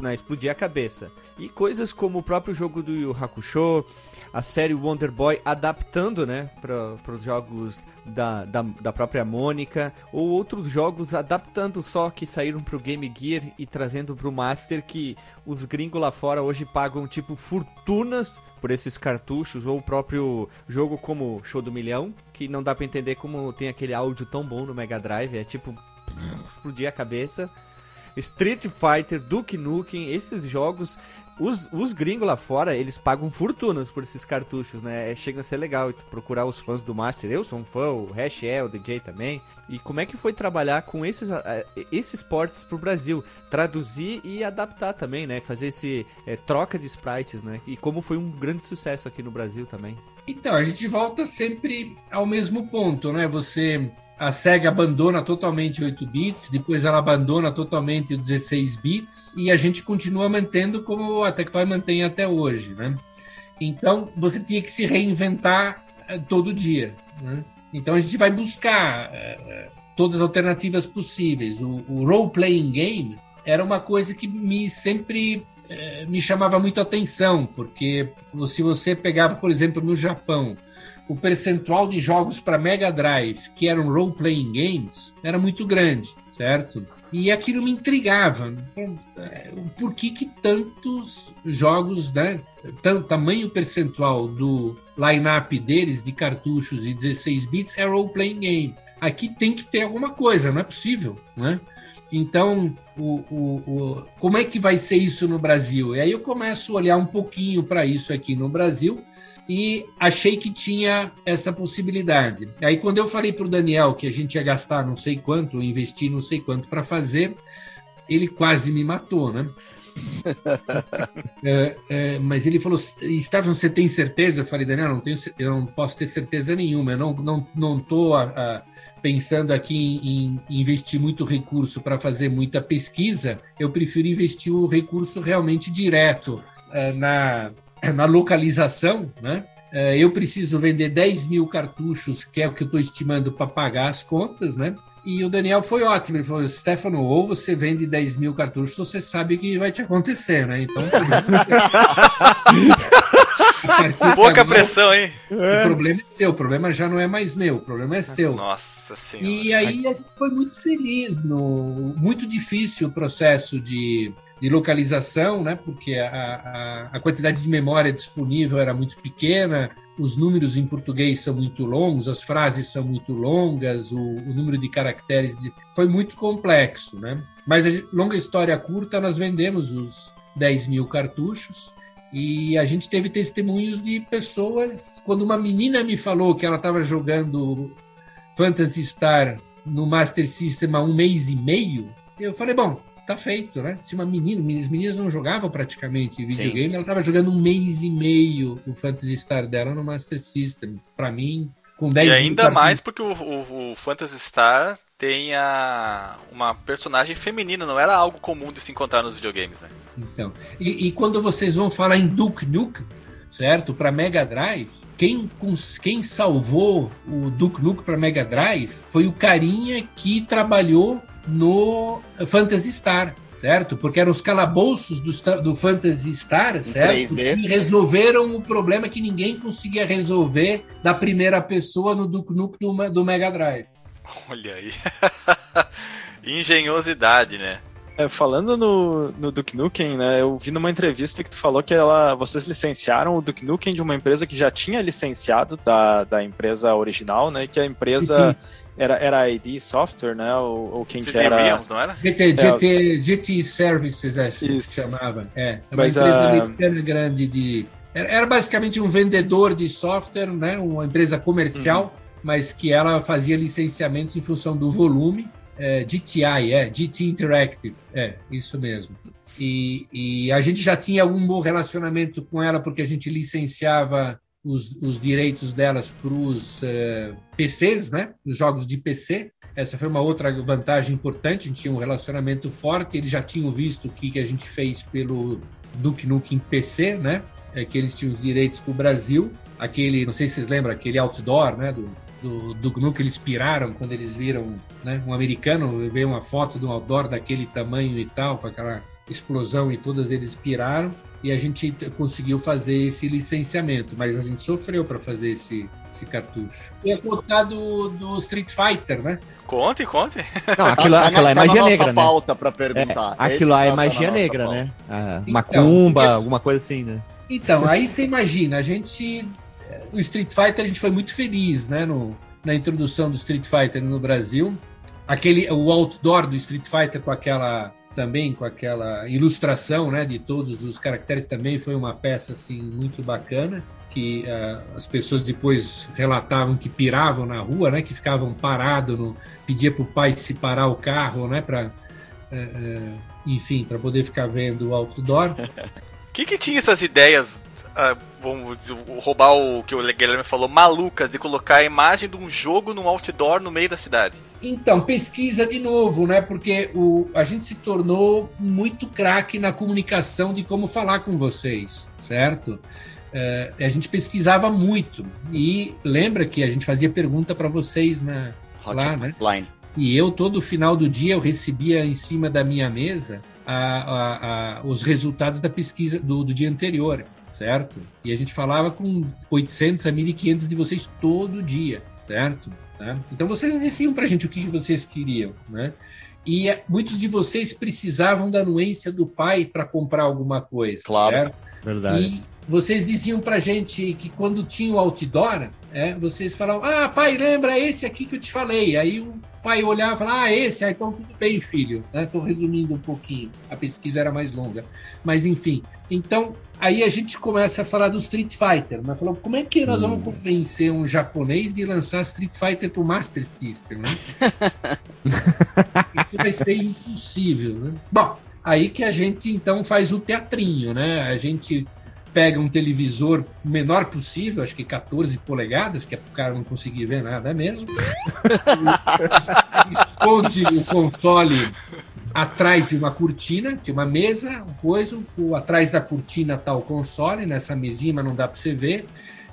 né, explodir a cabeça. E coisas como o próprio jogo do Yu Hakusho, a série Wonder Boy adaptando, né, para os jogos da, da, da, própria Mônica, ou outros jogos adaptando só que saíram para o Game Gear e trazendo para o Master que os gringos lá fora hoje pagam tipo fortunas por esses cartuchos, ou o próprio jogo como Show do Milhão, que não dá para entender como tem aquele áudio tão bom no Mega Drive, é tipo explodir a cabeça. Street Fighter, Duke Nukem, esses jogos os, os gringos lá fora, eles pagam fortunas por esses cartuchos, né? É, chega a ser legal procurar os fãs do Master. Eu sou um fã, o Hash é, o DJ também. E como é que foi trabalhar com esses, esses portes pro Brasil? Traduzir e adaptar também, né? Fazer esse é, troca de sprites, né? E como foi um grande sucesso aqui no Brasil também. Então, a gente volta sempre ao mesmo ponto, né? Você a SEGA abandona totalmente 8 bits, depois ela abandona totalmente 16 bits e a gente continua mantendo como a Tectoy mantém até hoje, né? Então você tinha que se reinventar eh, todo dia, né? Então a gente vai buscar uh, todas as alternativas possíveis. O, o role-playing game era uma coisa que me sempre uh, me chamava muito atenção, porque se você pegava, por exemplo, no Japão, o percentual de jogos para Mega Drive que eram role-playing games era muito grande, certo? E aquilo me intrigava. Por que, que tantos jogos, né? Tanto tamanho percentual do line-up deles de cartuchos e 16 bits é role-playing game. Aqui tem que ter alguma coisa, não é possível, né? Então, o, o, o, como é que vai ser isso no Brasil? E aí eu começo a olhar um pouquinho para isso aqui no Brasil e achei que tinha essa possibilidade. Aí, quando eu falei para o Daniel que a gente ia gastar não sei quanto, investir não sei quanto para fazer, ele quase me matou, né? é, é, mas ele falou: Estevam, você tem certeza? Eu falei, Daniel, não tenho, eu não posso ter certeza nenhuma. Eu não estou não, não tô, a, a, pensando aqui em, em, investir muito recurso para fazer muita pesquisa. Eu prefiro investir o recurso realmente direto é, na, na localização, né? É, eu preciso vender 10 mil cartuchos, que é o que eu estou estimando para pagar as contas, né? E o Daniel foi ótimo. Ele falou: Stefano, ou você vende 10 mil cartuchos, ou você sabe que vai te acontecer, né? Então. Pouca pressão, hein? O problema é seu, o problema já não é mais meu, o problema é seu. Nossa senhora. E aí a gente foi muito feliz no. Muito difícil o processo de, de localização, né? Porque a, a, a quantidade de memória disponível era muito pequena, os números em português são muito longos, as frases são muito longas, o, o número de caracteres de... foi muito complexo, né? Mas, a, longa história curta, nós vendemos os 10 mil cartuchos e a gente teve testemunhos de pessoas. Quando uma menina me falou que ela estava jogando Phantasy Star no Master System há um mês e meio, eu falei: bom, tá feito, né? Se uma menina, as meninas não jogavam praticamente videogame, Sim. ela estava jogando um mês e meio o Phantasy Star dela no Master System. Para mim, com 10 E ainda mais porque o, o, o Phantasy Star tem a, uma personagem feminina, não era algo comum de se encontrar nos videogames, né? Então, e, e quando vocês vão falar em Duke Nuke, certo? Para Mega Drive, quem, quem salvou o Duke Nuke para Mega Drive foi o carinha que trabalhou no Phantasy Star, certo? Porque eram os calabouços do, do Phantasy Star, certo? Que resolveram o problema que ninguém conseguia resolver da primeira pessoa no Duke Nuke do, do Mega Drive. Olha aí. Engenhosidade, né? É, falando no, no Duke Nukem, né, eu vi numa entrevista que tu falou que ela, vocês licenciaram o Duke Nukem de uma empresa que já tinha licenciado da, da empresa original, né, que a empresa era, era a ID Software, né? Ou, ou quem que era? Williams, não era? GT, GT, GT Services, acho que chamava. É, uma Mas, empresa uh... americana grande de... Era basicamente um vendedor de software, né? Uma empresa comercial, uhum. mas que ela fazia licenciamentos em função do volume. É, GTI, é, GT Interactive, é, isso mesmo. E, e, a gente já tinha algum bom relacionamento com ela porque a gente licenciava os, os direitos delas para os uh, eh, PCs, né? Os jogos de PC. Essa foi uma outra vantagem importante. A gente tinha um relacionamento forte. Eles já tinham visto o que, que a gente fez pelo Duke Nukem PC, né? É que eles tinham os direitos para o Brasil. Aquele, não sei se vocês lembram, aquele outdoor, né? Do, do, GNU que eles piraram quando eles viram né, um americano veio uma foto de um outdoor daquele tamanho e tal, com aquela explosão e todas eles piraram e a gente conseguiu fazer esse licenciamento, mas a gente sofreu para fazer esse, esse cartucho. E é contar do, do Street Fighter, né? Conte, conte. Não, aquilo, tá, aquilo tá é magia negra, né? pauta para perguntar. É, aquilo lá é magia negra, né? Ah, então, macumba, alguma coisa assim, né? Então, aí você imagina, a gente... O Street Fighter a gente foi muito feliz, né? No, na introdução do Street Fighter no Brasil. Aquele, o outdoor do Street Fighter com aquela também com aquela ilustração né, de todos os caracteres também foi uma peça assim muito bacana que uh, as pessoas depois relatavam que piravam na rua né que ficavam parados no pedia para o pai se parar o carro né para uh, uh, enfim para poder ficar vendo o outdoor. Que que tinha essas ideias uh, vamos roubar o que o Guilherme falou, malucas de colocar a imagem de um jogo num outdoor no meio da cidade? Então, pesquisa de novo, né? Porque o, a gente se tornou muito craque na comunicação de como falar com vocês, certo? É, a gente pesquisava muito. E lembra que a gente fazia pergunta para vocês na, lá, né? Line. E eu, todo final do dia, eu recebia em cima da minha mesa a, a, a, os resultados da pesquisa do, do dia anterior certo? E a gente falava com 800 a 1500 de vocês todo dia, certo? Tá? Então vocês diziam para a gente o que vocês queriam, né? E eh, muitos de vocês precisavam da anuência do pai para comprar alguma coisa, claro, certo? verdade. E vocês diziam para a gente que quando tinha o outdoor, é, vocês falavam, ah, pai, lembra esse aqui que eu te falei. Aí o pai olhava e falava, ah, esse, aí então tudo bem, filho. Estou né? resumindo um pouquinho, a pesquisa era mais longa. Mas enfim, então aí a gente começa a falar do Street Fighter, mas falou, como é que nós vamos hum. convencer um japonês de lançar Street Fighter para o Master System? Né? Isso vai ser impossível, né? Bom, aí que a gente então faz o teatrinho, né? A gente pega um televisor menor possível, acho que 14 polegadas, que é para o cara não conseguir ver nada mesmo, esconde o console atrás de uma cortina, de uma mesa, coisa, o, atrás da cortina está o console, nessa mesinha, mas não dá para você ver,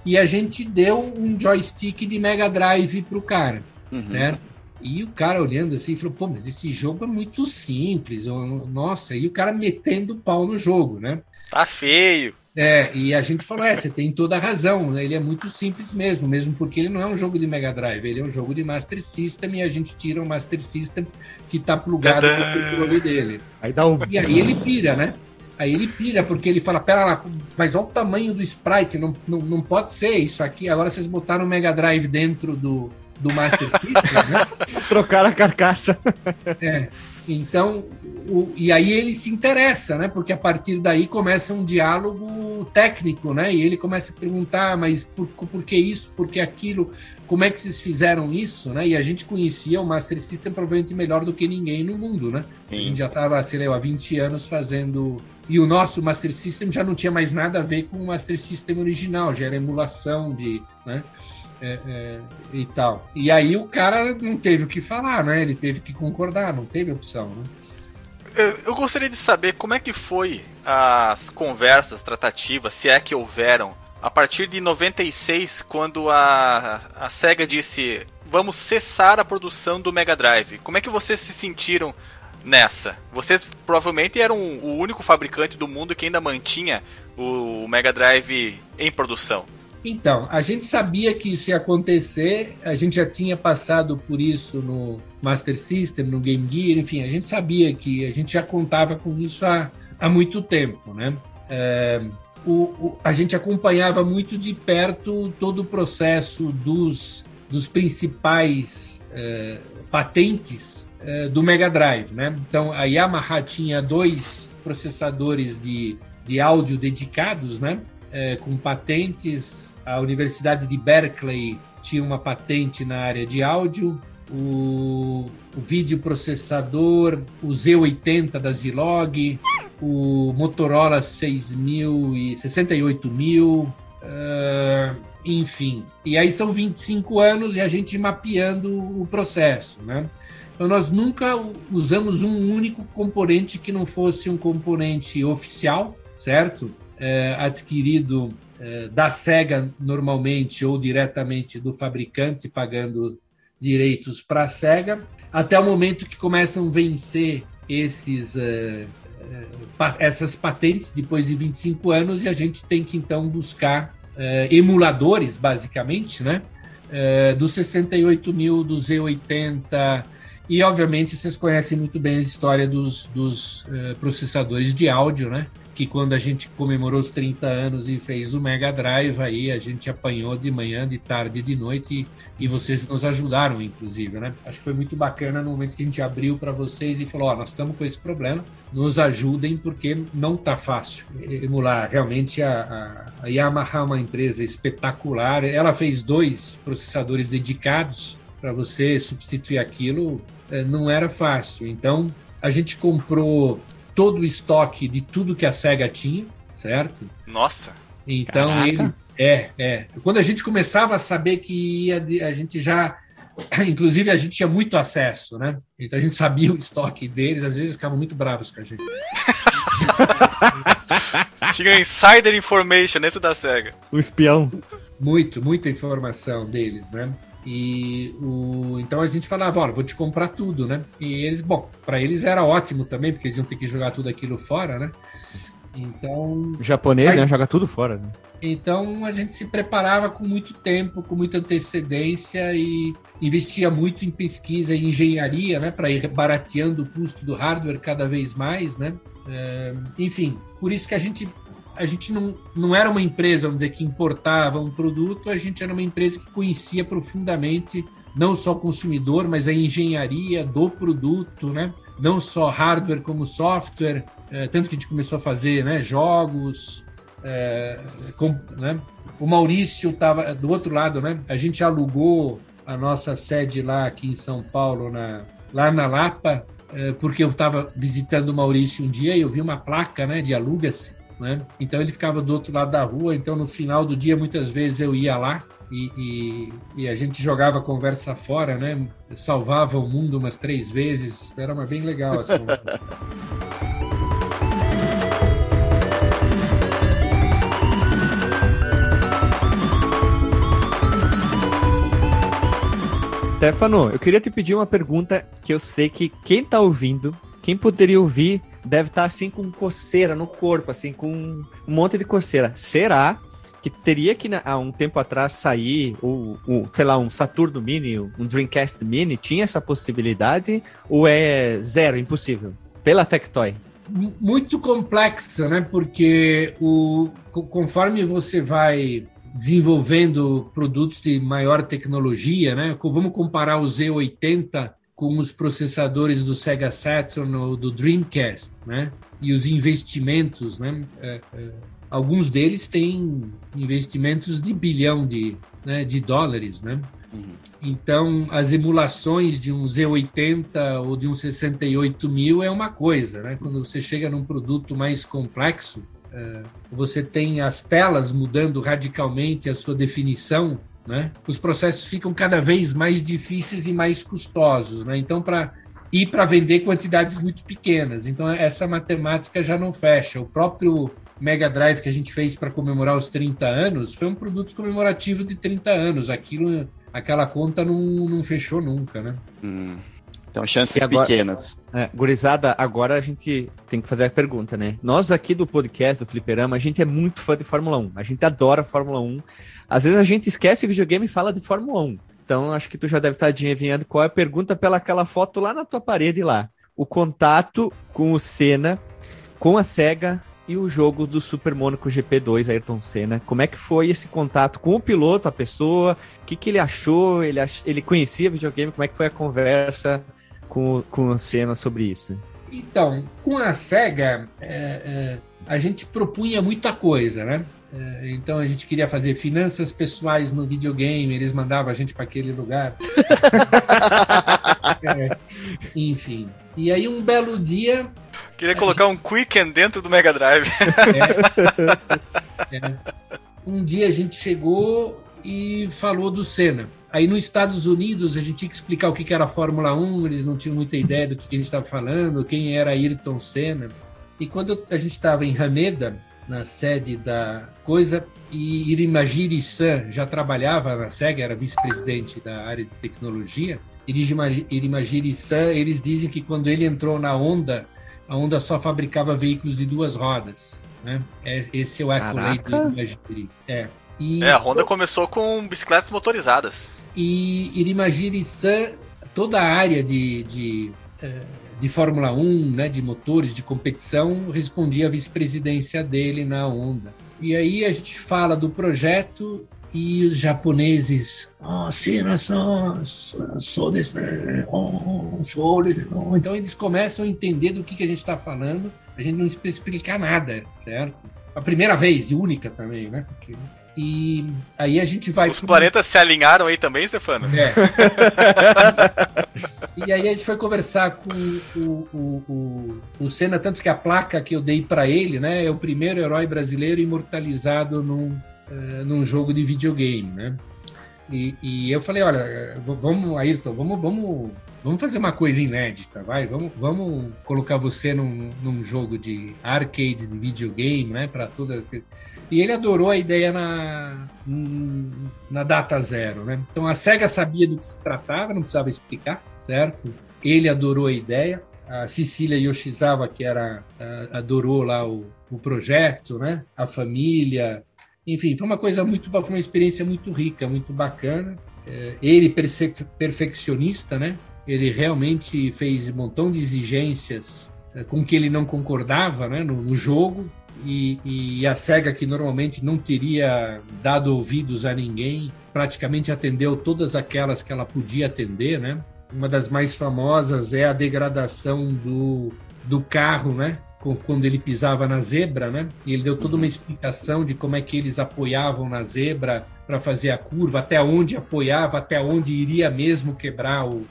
e a gente deu um joystick de Mega Drive para o cara, uhum. né? E o cara olhando assim falou: pô, mas esse jogo é muito simples. Nossa, e o cara metendo pau no jogo, né? Tá feio. É, e a gente falou: é, você tem toda a razão, né? ele é muito simples mesmo, mesmo porque ele não é um jogo de Mega Drive, ele é um jogo de Master System e a gente tira o Master System que tá plugado com o controle dele. Aí dá um. E aí ele pira, né? Aí ele pira, porque ele fala: pera lá, mas olha o tamanho do sprite, não, não, não pode ser isso aqui. Agora vocês botaram o Mega Drive dentro do, do Master System, né? Trocaram a carcaça. É. Então, o, e aí ele se interessa, né? Porque a partir daí começa um diálogo técnico, né? E ele começa a perguntar, mas por, por que isso, por que aquilo, como é que vocês fizeram isso, né? E a gente conhecia o Master System provavelmente melhor do que ninguém no mundo, né? Sim. A gente já estava, sei lá, há 20 anos fazendo. E o nosso Master System já não tinha mais nada a ver com o Master System original, já era emulação de. Né? É, é, e tal. E aí o cara não teve o que falar, né? Ele teve que concordar, não teve opção, né? Eu gostaria de saber como é que foi as conversas, tratativas, se é que houveram, a partir de 96, quando a, a SEGA disse vamos cessar a produção do Mega Drive. Como é que vocês se sentiram nessa? Vocês provavelmente eram o único fabricante do mundo que ainda mantinha o Mega Drive em produção. Então, a gente sabia que isso ia acontecer, a gente já tinha passado por isso no Master System, no Game Gear, enfim, a gente sabia que a gente já contava com isso há, há muito tempo, né? É, o, o, a gente acompanhava muito de perto todo o processo dos, dos principais é, patentes é, do Mega Drive, né? Então, a Yamaha tinha dois processadores de, de áudio dedicados, né? É, com patentes a Universidade de Berkeley tinha uma patente na área de áudio, o, o videoprocessador, o Z80 da Zilog, o Motorola 6000 e 68000, uh, enfim. E aí são 25 anos e a gente mapeando o processo, né? Então nós nunca usamos um único componente que não fosse um componente oficial, certo? É, adquirido eh, da SEGA normalmente ou diretamente do fabricante, pagando direitos para a SEGA, até o momento que começam a vencer esses, uh, uh, essas patentes depois de 25 anos e a gente tem que então buscar uh, emuladores, basicamente, né? do 68 mil, do Z80 e obviamente vocês conhecem muito bem a história dos, dos processadores de áudio, né? Que quando a gente comemorou os 30 anos e fez o Mega Drive, aí a gente apanhou de manhã, de tarde de noite, e, e vocês nos ajudaram, inclusive, né? Acho que foi muito bacana no momento que a gente abriu para vocês e falou: Ó, oh, nós estamos com esse problema, nos ajudem, porque não tá fácil emular. Realmente a, a, a Yamaha é uma empresa espetacular, ela fez dois processadores dedicados para você substituir aquilo, eh, não era fácil. Então, a gente comprou todo o estoque de tudo que a SEGA tinha, certo? Nossa! Então Caraca. ele. É, é. Quando a gente começava a saber que ia, a gente já. Inclusive, a gente tinha muito acesso, né? Então a gente sabia o estoque deles, às vezes ficavam muito bravos com a gente. tinha insider information dentro da SEGA. O espião. Muito, muita informação deles, né? E o, então a gente falava, olha, vou te comprar tudo, né? E eles, bom, para eles era ótimo também, porque eles iam ter que jogar tudo aquilo fora, né? Então. O japonês, né? Joga tudo fora. Né? Então a gente se preparava com muito tempo, com muita antecedência e investia muito em pesquisa e engenharia, né? Para ir barateando o custo do hardware cada vez mais, né? É, enfim, por isso que a gente a gente não, não era uma empresa, vamos dizer, que importava um produto, a gente era uma empresa que conhecia profundamente não só o consumidor, mas a engenharia do produto, né? Não só hardware como software, é, tanto que a gente começou a fazer né, jogos, é, com, né? O Maurício estava do outro lado, né? A gente alugou a nossa sede lá aqui em São Paulo, na, lá na Lapa, é, porque eu estava visitando o Maurício um dia e eu vi uma placa né, de alugas né? Então ele ficava do outro lado da rua, então no final do dia muitas vezes eu ia lá e, e, e a gente jogava conversa fora, né? Salvava o mundo umas três vezes, era uma bem legal conversa. Stefano, eu queria te pedir uma pergunta que eu sei que quem tá ouvindo, quem poderia ouvir, deve estar tá, assim com coceira no corpo, assim, com um monte de coceira. Será que teria que há um tempo atrás sair o, o, sei lá, um Saturno Mini, um Dreamcast Mini, tinha essa possibilidade ou é zero, impossível? Pela Tectoy? Muito complexa, né? Porque o, conforme você vai desenvolvendo produtos de maior tecnologia, né? Vamos comparar o Z80 com os processadores do Sega Saturn ou do Dreamcast, né? E os investimentos, né? É, é, alguns deles têm investimentos de bilhão de, né, de dólares, né? Uhum. Então, as emulações de um Z80 ou de um 68 mil é uma coisa, né? Quando você chega num produto mais complexo, é, você tem as telas mudando radicalmente a sua definição, né? Os processos ficam cada vez mais difíceis e mais custosos, né? Então, para ir para vender quantidades muito pequenas. Então, essa matemática já não fecha. O próprio Mega Drive que a gente fez para comemorar os 30 anos foi um produto comemorativo de 30 anos. Aquilo, aquela conta não, não fechou nunca, né? Hum. Então, chances agora, pequenas. É, gurizada, agora a gente tem que fazer a pergunta, né? Nós aqui do podcast, do Fliperama, a gente é muito fã de Fórmula 1. A gente adora Fórmula 1. Às vezes a gente esquece o videogame e fala de Fórmula 1. Então, acho que tu já deve estar adivinhando qual é a pergunta pela aquela foto lá na tua parede lá. O contato com o Senna, com a SEGA e o jogo do Super Monaco GP2 Ayrton Senna. Como é que foi esse contato com o piloto, a pessoa? O que, que ele achou? Ele, ach... ele conhecia videogame? Como é que foi a conversa com, com o Senna sobre isso? Então, com a SEGA, é, é, a gente propunha muita coisa, né? É, então a gente queria fazer finanças pessoais no videogame, eles mandavam a gente para aquele lugar. É, enfim. E aí um belo dia Queria colocar gente... um Quicken dentro do Mega Drive. É. É. Um dia a gente chegou e falou do Senna. Aí nos Estados Unidos a gente tinha que explicar o que era a Fórmula 1, eles não tinham muita ideia do que a gente estava falando, quem era Ayrton Senna. E quando a gente estava em Haneda, na sede da coisa, e Irimagiri-san já trabalhava na SEGA, era vice-presidente da área de tecnologia, Irimagiri-san, eles dizem que quando ele entrou na Honda, a Honda só fabricava veículos de duas rodas. Né? É, esse é o accolade do Irimagiri. É. E, é, a Honda começou com bicicletas motorizadas. E Irimagiri-san, toda a área de, de, eh, de Fórmula 1, né, de motores, de competição, respondia à vice-presidência dele na Honda. E aí a gente fala do projeto e os japoneses, oh, sim, sou, sou desse, oh, sou desse. Oh. Então eles começam a entender do que, que a gente está falando, a gente não precisa explicar nada, certo? A primeira vez e única também, né? Porque, e aí a gente vai. Os planetas se alinharam aí também, Stefano? É. e aí a gente foi conversar com o, o, o, o Senna, tanto que a placa que eu dei para ele, né, é o primeiro herói brasileiro imortalizado num, uh, num jogo de videogame, né? E, e, eu falei, olha, vamos, Ayrton, vamos, vamos, vamos fazer uma coisa inédita, vai, vamos, vamos colocar você num, num jogo de arcade de videogame, né? Para todas. E ele adorou a ideia na, na data zero, né? Então a Sega sabia do que se tratava, não precisava explicar, certo? Ele adorou a ideia. A Cecília Yoshizawa, que era adorou lá o, o projeto, né? A família, enfim, foi uma coisa muito, foi uma experiência muito rica, muito bacana. É, ele perfeccionista, né? Ele realmente fez um montão de exigências é, com que ele não concordava, né? No, no jogo e, e, a Sega que normalmente não teria dado ouvidos a ninguém, praticamente atendeu todas aquelas que ela podia atender, né? Uma das mais famosas é a degradação do, do carro, né? quando ele pisava na zebra, né? E ele deu toda uma explicação de como é que eles apoiavam na zebra para fazer a curva, até onde apoiava, até onde iria mesmo quebrar o,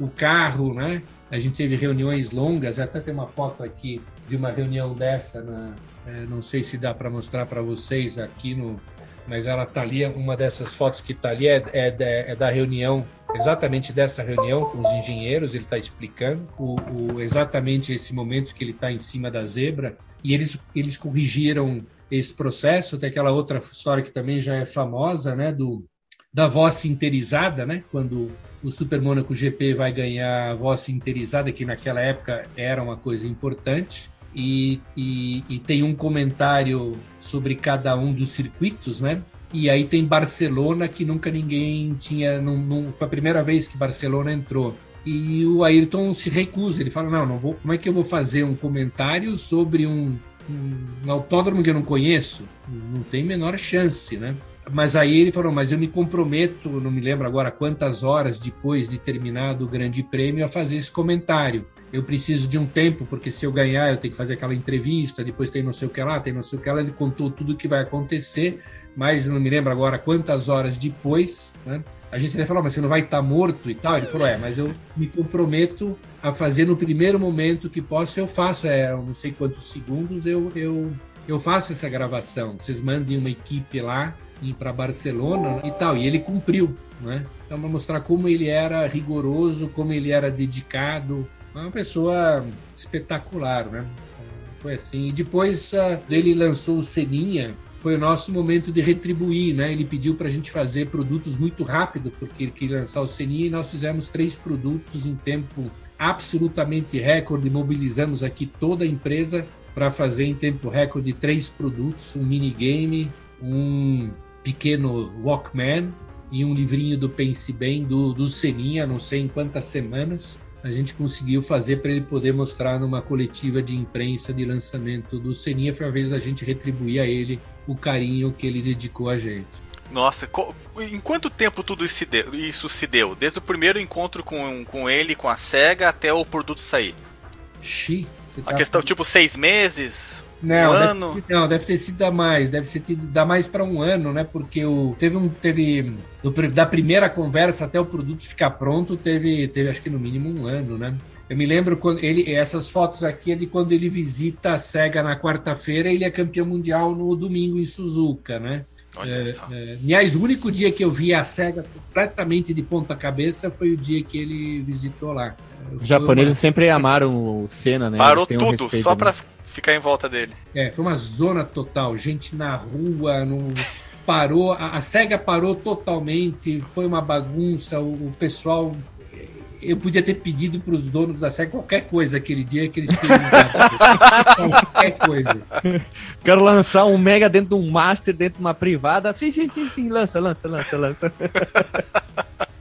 o carro, né? A gente teve reuniões longas, até tem uma foto aqui de uma reunião dessa, na, é, não sei se dá para mostrar para vocês aqui no, mas ela tá ali, uma dessas fotos que tá ali é, é, é da reunião exatamente dessa reunião com os engenheiros, ele está explicando o, o, exatamente esse momento que ele está em cima da zebra, e eles, eles corrigiram esse processo. Tem aquela outra história que também já é famosa, né, do, da voz sinterizada, né? Quando o Super Monaco GP vai ganhar a voz sinterizada, que naquela época era uma coisa importante. E, e, e, tem um comentário sobre cada um dos circuitos, né? E aí tem Barcelona, que nunca ninguém tinha. Não, não, foi a primeira vez que Barcelona entrou. E o Ayrton se recusa, ele fala: não, não vou, como é que eu vou fazer um comentário sobre um, um, um autódromo que eu não conheço? Não tem menor chance, né? Mas aí ele falou: Mas eu me comprometo, não me lembro agora quantas horas depois de terminado o Grande Prêmio, a fazer esse comentário. Eu preciso de um tempo, porque se eu ganhar, eu tenho que fazer aquela entrevista, depois tem não sei o que lá, tem não sei o que lá. Ele contou tudo o que vai acontecer, mas não me lembro agora quantas horas depois. Né? A gente até falou: Mas você não vai estar morto e tal? Ele falou: É, mas eu me comprometo a fazer no primeiro momento que posso, eu faço, é, não sei quantos segundos, eu, eu, eu faço essa gravação. Vocês mandem uma equipe lá ir para Barcelona e tal. E ele cumpriu, né? Então, para mostrar como ele era rigoroso, como ele era dedicado. Uma pessoa espetacular, né? Foi assim. E depois uh, ele lançou o Seninha, foi o nosso momento de retribuir, né? Ele pediu para a gente fazer produtos muito rápido, porque ele queria lançar o Seninha, e nós fizemos três produtos em tempo absolutamente recorde, mobilizamos aqui toda a empresa para fazer em tempo recorde três produtos, um minigame, um pequeno Walkman e um livrinho do Pense Bem, do, do Seninha, não sei em quantas semanas, a gente conseguiu fazer para ele poder mostrar numa coletiva de imprensa de lançamento do Seninha. Foi a vez da gente retribuir a ele o carinho que ele dedicou a gente. Nossa, em quanto tempo tudo isso se deu? Isso se deu? Desde o primeiro encontro com, com ele, com a SEGA, até o produto sair? Xi, a tá questão, tipo, seis meses? Não, um deve, ano? não, deve ter sido a mais, deve ser tido, dá mais para um ano, né? Porque o, teve um. Teve. Do, da primeira conversa até o produto ficar pronto, teve, teve acho que no mínimo um ano, né? Eu me lembro quando ele. Essas fotos aqui é de quando ele visita a SEGA na quarta-feira ele é campeão mundial no domingo em Suzuka, né? Olha É, só. é, aliás, o único dia que eu vi a SEGA completamente de ponta cabeça foi o dia que ele visitou lá. Os japoneses sempre amaram o Senna, né? Parou um tudo, respeito, só né? Ficar em volta dele. É, foi uma zona total, gente na rua, não parou, a, a SEGA parou totalmente, foi uma bagunça, o, o pessoal. Eu podia ter pedido para os donos da SEGA qualquer coisa aquele dia que eles perguntaram. qualquer coisa. Quero lançar um Mega dentro de um Master, dentro de uma privada. Sim, sim, sim, sim, lança, lança, lança, lança.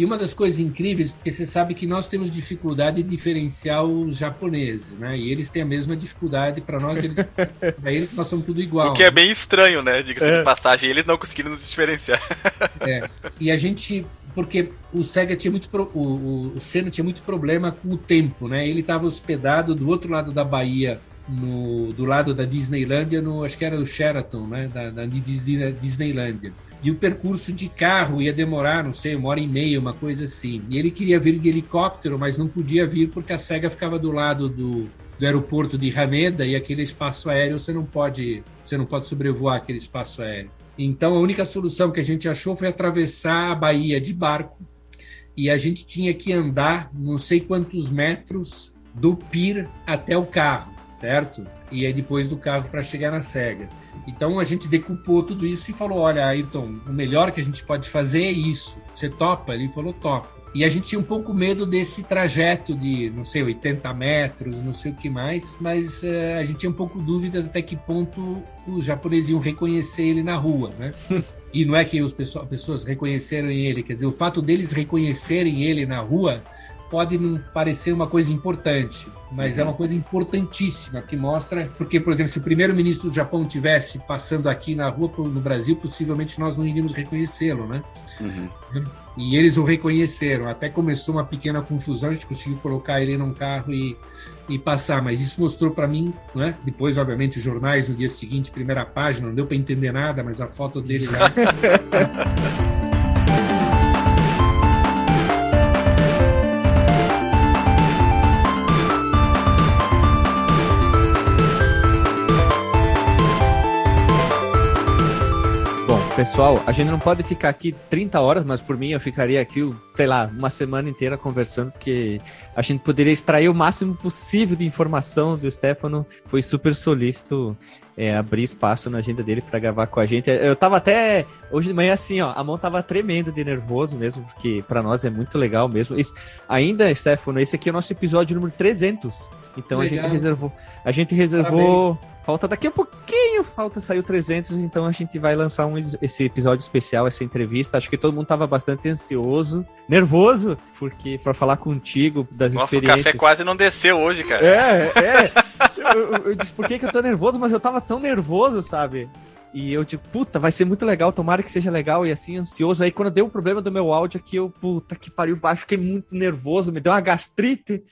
E uma das coisas incríveis, porque você sabe que nós temos dificuldade de diferenciar os japoneses, né? E eles têm a mesma dificuldade para nós, eles, para eles nós somos tudo igual. O que é bem estranho, né? Diga-se É. de passagem, eles não conseguiram nos diferenciar. É. E a gente. Porque o Sega tinha muito. pro- O, o, o Senna tinha muito problema com o tempo, né? Ele estava hospedado do outro lado da Bahia, no, do lado da Disneylândia, no, acho que era o Sheraton, né? Da, da Disney- Disneylândia. E o percurso de carro ia demorar, não sei, uma hora e meia, uma coisa assim. E ele queria vir de helicóptero, mas não podia vir porque a SEGA ficava do lado do, do aeroporto de Haneda e aquele espaço aéreo você não pode, você não pode sobrevoar aquele espaço aéreo. Então a única solução que a gente achou foi atravessar a Bahia de barco e a gente tinha que andar não sei quantos metros do pier até o carro, certo? E aí depois do carro para chegar na SEGA. Então a gente decupou tudo isso e falou: olha, Ayrton, o melhor que a gente pode fazer é isso. Você topa? Ele falou: topa. E a gente tinha um pouco medo desse trajeto de, não sei, 80 metros, não sei o que mais, mas eh, a gente tinha um pouco dúvidas até que ponto os japoneses iam reconhecer ele na rua, né? E não é que as pessoas, pessoas reconheceram ele, quer dizer, o fato deles reconhecerem ele na rua pode não parecer uma coisa importante, mas é uma coisa importantíssima que mostra, porque, por exemplo, se o primeiro-ministro do Japão tivesse passando aqui na rua no Brasil, possivelmente nós não iríamos reconhecê-lo, né? Uhum. E eles o reconheceram. Até começou uma pequena confusão, a gente conseguiu colocar ele num carro e, e passar. Mas isso mostrou para mim, né? depois, obviamente, os jornais no dia seguinte, primeira página, não deu para entender nada, mas a foto dele lá. pessoal, a gente não pode ficar aqui 30 horas, mas por mim eu ficaria aqui, sei lá, uma semana inteira conversando, porque a gente poderia extrair o máximo possível de informação do Stefano. Foi super solícito é, abrir espaço na agenda dele para gravar com a gente. Eu tava até hoje de manhã assim, ó, a mão tava tremendo de nervoso mesmo, porque para nós é muito legal mesmo. Esse, ainda, Stefano, esse aqui é o nosso episódio número 300. Então legal. a gente reservou, a gente reservou Parabéns. Falta daqui a pouquinho, falta saiu 300, então a gente vai lançar um, esse episódio especial, essa entrevista. Acho que todo mundo estava bastante ansioso, nervoso, porque para falar contigo das Nossa, experiências. Nossa, o café quase não desceu hoje, cara. É, é. eu, eu, eu, disse, por que, que eu tô nervoso? Mas eu tava tão nervoso, sabe? E eu digo, puta, vai ser muito legal, tomara que seja legal, e assim, ansioso. Aí quando deu o um problema do meu áudio aqui, eu, puta que pariu, baixo, fiquei muito nervoso, me deu uma gastrite.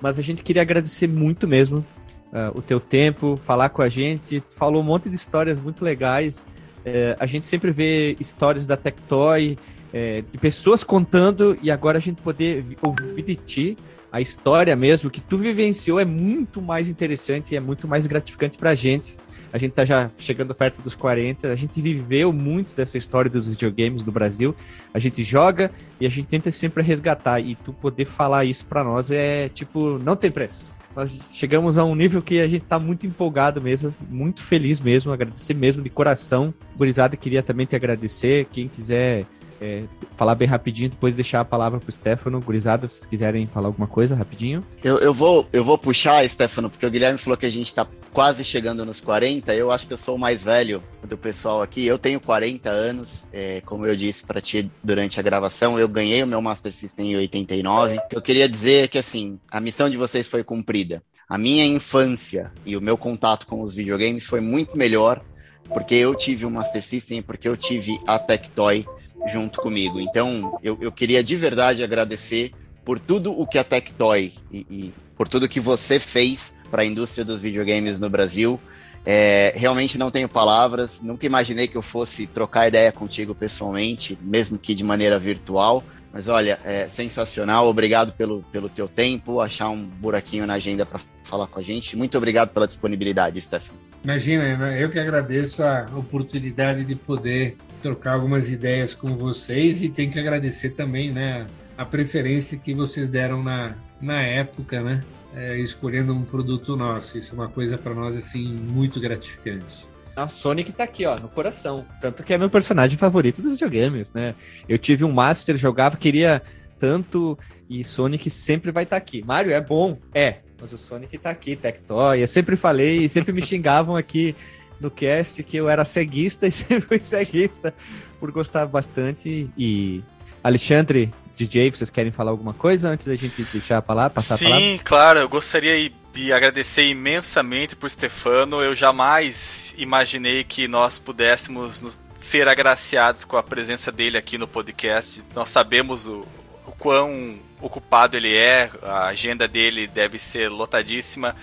Mas a gente queria agradecer muito mesmo uh, o teu tempo, falar com a gente. falou um monte de histórias muito legais. Uh, a gente sempre vê histórias da Tectoy, uh, de pessoas contando, e agora a gente poder ouvir de ti a história mesmo, que tu vivenciou é muito mais interessante e é muito mais gratificante pra gente. A gente tá já chegando perto dos 40, a gente viveu muito dessa história dos videogames do Brasil. A gente joga e a gente tenta sempre resgatar. E tu poder falar isso para nós é tipo, não tem preço. Nós chegamos a um nível que a gente tá muito empolgado mesmo, muito feliz mesmo, agradecer mesmo de coração. Gurizada, queria também te agradecer. Quem quiser é, falar bem rapidinho, depois deixar a palavra pro Stefano. Gurizada, se quiserem falar alguma coisa rapidinho. Eu, eu, vou, eu vou puxar, Stefano, porque o Guilherme falou que a gente tá quase chegando nos 40. Eu acho que eu sou o mais velho do pessoal aqui. Eu tenho 40 anos, é, como eu disse para ti durante a gravação. Eu ganhei o meu Master System em 89. Eu queria dizer que, assim, a missão de vocês foi cumprida. A minha infância e o meu contato com os videogames foi muito melhor porque eu tive o Master System, porque eu tive a Tectoy junto comigo. Então, eu, eu queria de verdade agradecer por tudo o que a Tectoy e, e por tudo que você fez para a indústria dos videogames no Brasil. É, realmente não tenho palavras, nunca imaginei que eu fosse trocar ideia contigo pessoalmente, mesmo que de maneira virtual. Mas olha, é sensacional. Obrigado pelo, pelo teu tempo, achar um buraquinho na agenda para falar com a gente. Muito obrigado pela disponibilidade, Stefan. Imagina, eu que agradeço a oportunidade de poder trocar algumas ideias com vocês e tenho que agradecer também, né, a preferência que vocês deram na, na época, né, é, escolhendo um produto nosso. Isso é uma coisa para nós assim muito gratificante. A Sonic tá aqui, ó, no coração. Tanto que é meu personagem favorito dos videogames, né? Eu tive um Master, jogava, queria tanto, e Sonic sempre vai estar tá aqui. Mario é bom? É, mas o Sonic tá aqui, Tectoy. Eu sempre falei, sempre me xingavam aqui no cast que eu era ceguista e sempre fui ceguista por gostar bastante. E Alexandre, DJ, vocês querem falar alguma coisa antes da gente deixar a palavra, passar Sim, a palavra? Sim, claro, eu gostaria de agradecer imensamente por Stefano. Eu jamais imaginei que nós pudéssemos nos ser agraciados com a presença dele aqui no podcast. Nós sabemos o, o quão ocupado ele é, a agenda dele deve ser lotadíssima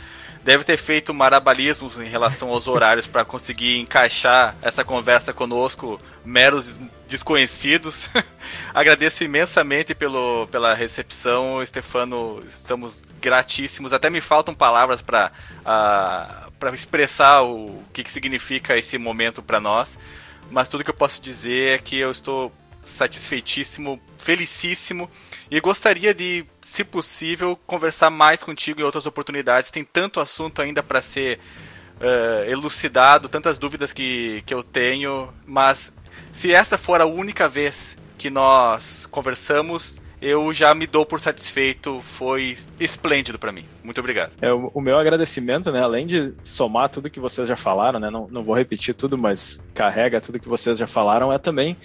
deve ter feito marabalismos em relação aos horários para conseguir encaixar essa conversa conosco, meros desconhecidos. Agradeço imensamente pelo, pela recepção, Stefano. Estamos gratíssimos. Até me faltam palavras para uh, expressar o que, que significa esse momento para nós. Mas tudo que eu posso dizer é que eu estou satisfeitíssimo, felicíssimo e gostaria de, se possível, conversar mais contigo em outras oportunidades. Tem tanto assunto ainda para ser uh, elucidado, tantas dúvidas que, que eu tenho, mas se essa for a única vez que nós conversamos, eu já me dou por satisfeito, foi esplêndido para mim. Muito obrigado. É, o, meu agradecimento, né, além de somar tudo que vocês já falaram, né, não, não vou repetir tudo, mas carrega tudo que vocês já falaram, é também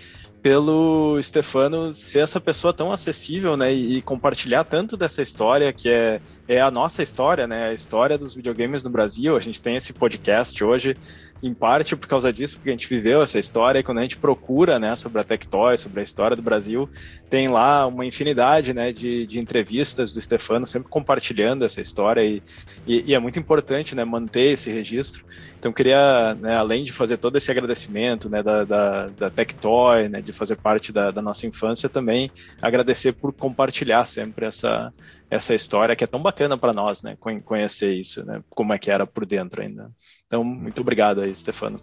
pelo Stefano ser essa pessoa tão acessível, né, e, compartilhar tanto dessa história que é, é a nossa história, né, a história dos videogames no Brasil. A gente tem esse podcast hoje em parte por causa disso, porque a gente viveu essa história e quando a gente procura, né, sobre a Tectoy, sobre a história do Brasil, tem lá uma infinidade, né, de, de entrevistas do Stefano sempre compartilhando essa história e, e, e é muito importante, né, manter esse registro. Então queria, né, além de fazer todo esse agradecimento, né, da, da, da Tectoy, né, de fazer parte da, da nossa infância, também agradecer por compartilhar sempre essa essa história que é tão bacana para nós, né? Conhecer isso, né? Como é que era por dentro ainda. Então, muito obrigado aí, Stefano.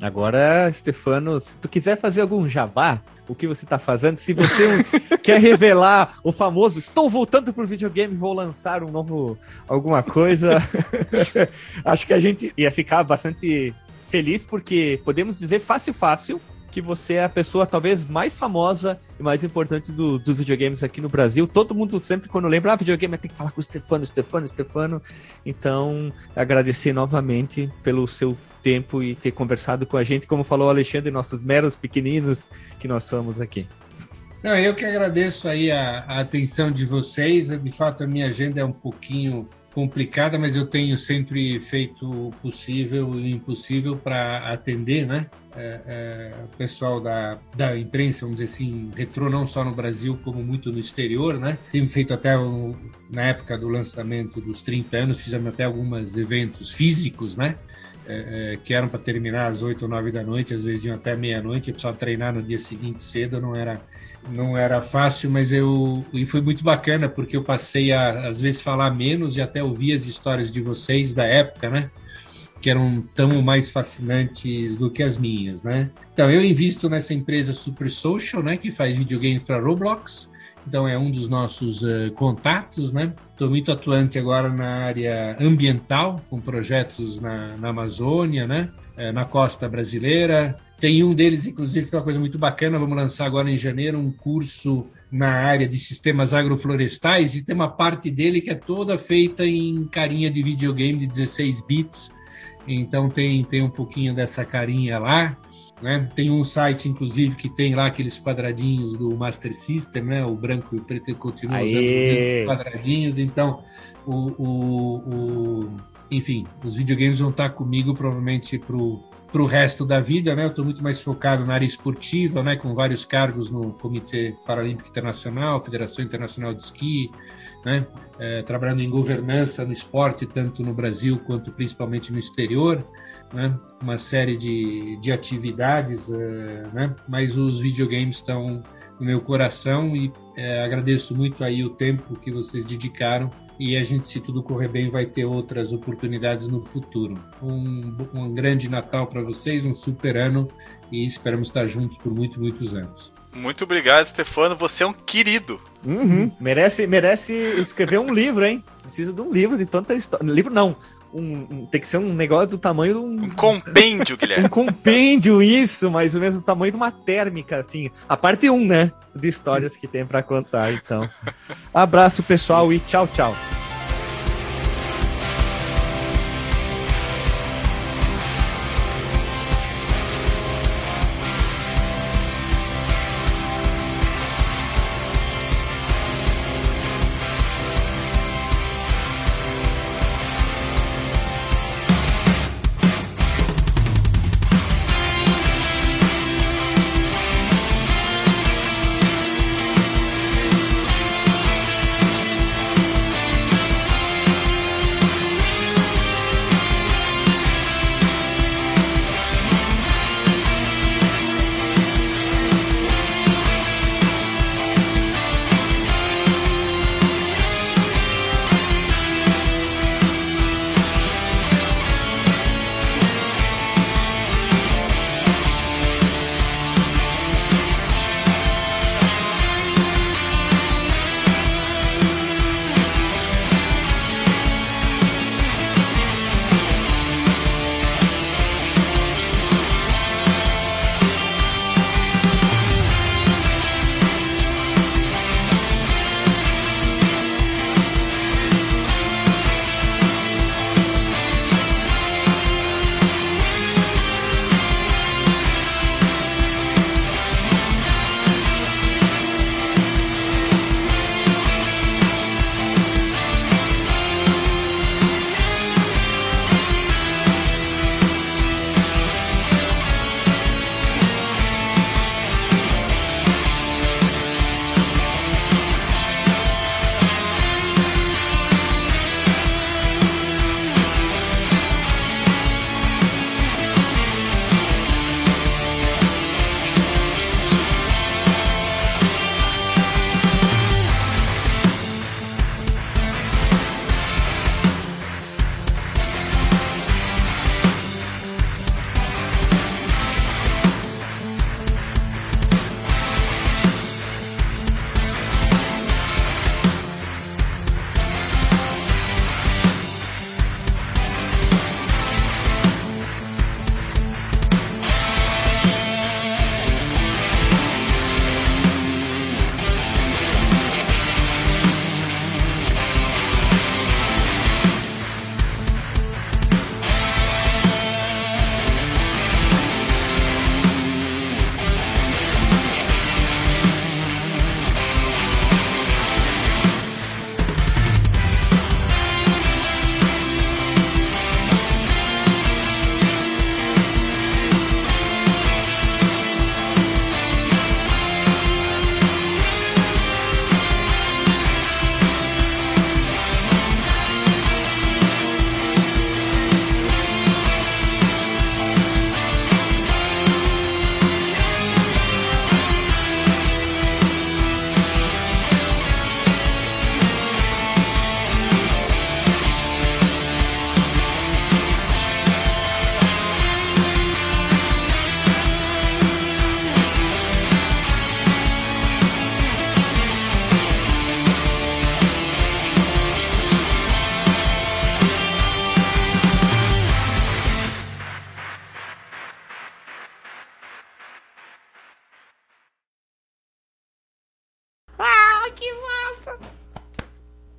Agora, Stefano, se tu quiser fazer algum jabá, o que você está fazendo, se você quer revelar o famoso estou voltando pro videogame, vou lançar um novo alguma coisa, acho que a gente ia ficar bastante feliz porque podemos dizer fácil fácil que você é a pessoa talvez mais famosa e mais importante do, dos videogames aqui no Brasil. Todo mundo sempre quando lembra, ah, videogame tem que falar com o Stefano, Stefano, Stefano. Então, agradecer novamente pelo seu tempo e ter conversado com a gente, como falou o Alexandre, nossos meros pequeninos que nós somos aqui. Não, eu que agradeço aí a, a atenção de vocês. De fato, a minha agenda é um pouquinho complicada, mas eu tenho sempre feito o possível e o impossível para atender, né? É, é, o pessoal da, da imprensa, vamos dizer assim, retrô não só no Brasil, como muito no exterior, né? Tenho feito até o, na época do lançamento dos 30 anos, fizemos até alguns eventos físicos, né? É, é que eram para terminar às 8 ou 9 da noite, às vezes iam até meia-noite, eu precisava treinar no dia seguinte cedo, não era não era fácil, mas eu e foi muito bacana porque eu passei a às vezes falar menos e até ouvir as histórias de vocês da época, né? Que eram tão mais fascinantes do que as minhas, né? Então eu invisto nessa empresa Super Social, né? Que faz videogame para Roblox. Então é um dos nossos uh, contatos, né? Estou muito atuante agora na área ambiental, com projetos na, na Amazônia, né? É, na costa brasileira, tem um deles, inclusive, que é uma coisa muito bacana. Vamos lançar agora em janeiro um curso na área de sistemas agroflorestais e tem uma parte dele que é toda feita em carinha de videogame de 16 bits. Então tem, tem um pouquinho dessa carinha lá. Né? Tem um site, inclusive, que tem lá aqueles quadradinhos do Master System, né? O branco e o preto continua usando quadradinhos. Então, o, o, o, enfim, os videogames vão estar comigo provavelmente para o para o resto da vida, né? Eu estou muito mais focado na área esportiva, né? Com vários cargos no Comitê Paralímpico Internacional, Federação Internacional de Esqui, né? É, trabalhando em governança no esporte, tanto no Brasil quanto principalmente no exterior, né? Uma série de, de atividades, uh, né? Mas os videogames estão no meu coração e é, agradeço muito aí o tempo que vocês dedicaram e a gente, se tudo correr bem, vai ter outras oportunidades no futuro. Um, um grande Natal para vocês, um super ano e esperamos estar juntos por muitos, muitos anos. Muito obrigado, Stefano. Você é um querido. Uhum. Merece, merece escrever um livro, hein? Precisa de um livro de tanta história. Livro não, um, um, tem que ser um negócio do tamanho de um. Um compêndio, Guilherme. um compêndio, isso, mais ou menos do tamanho de uma térmica, assim. A parte 1, um, né? De histórias que tem para contar, então. Abraço, pessoal, e tchau, tchau.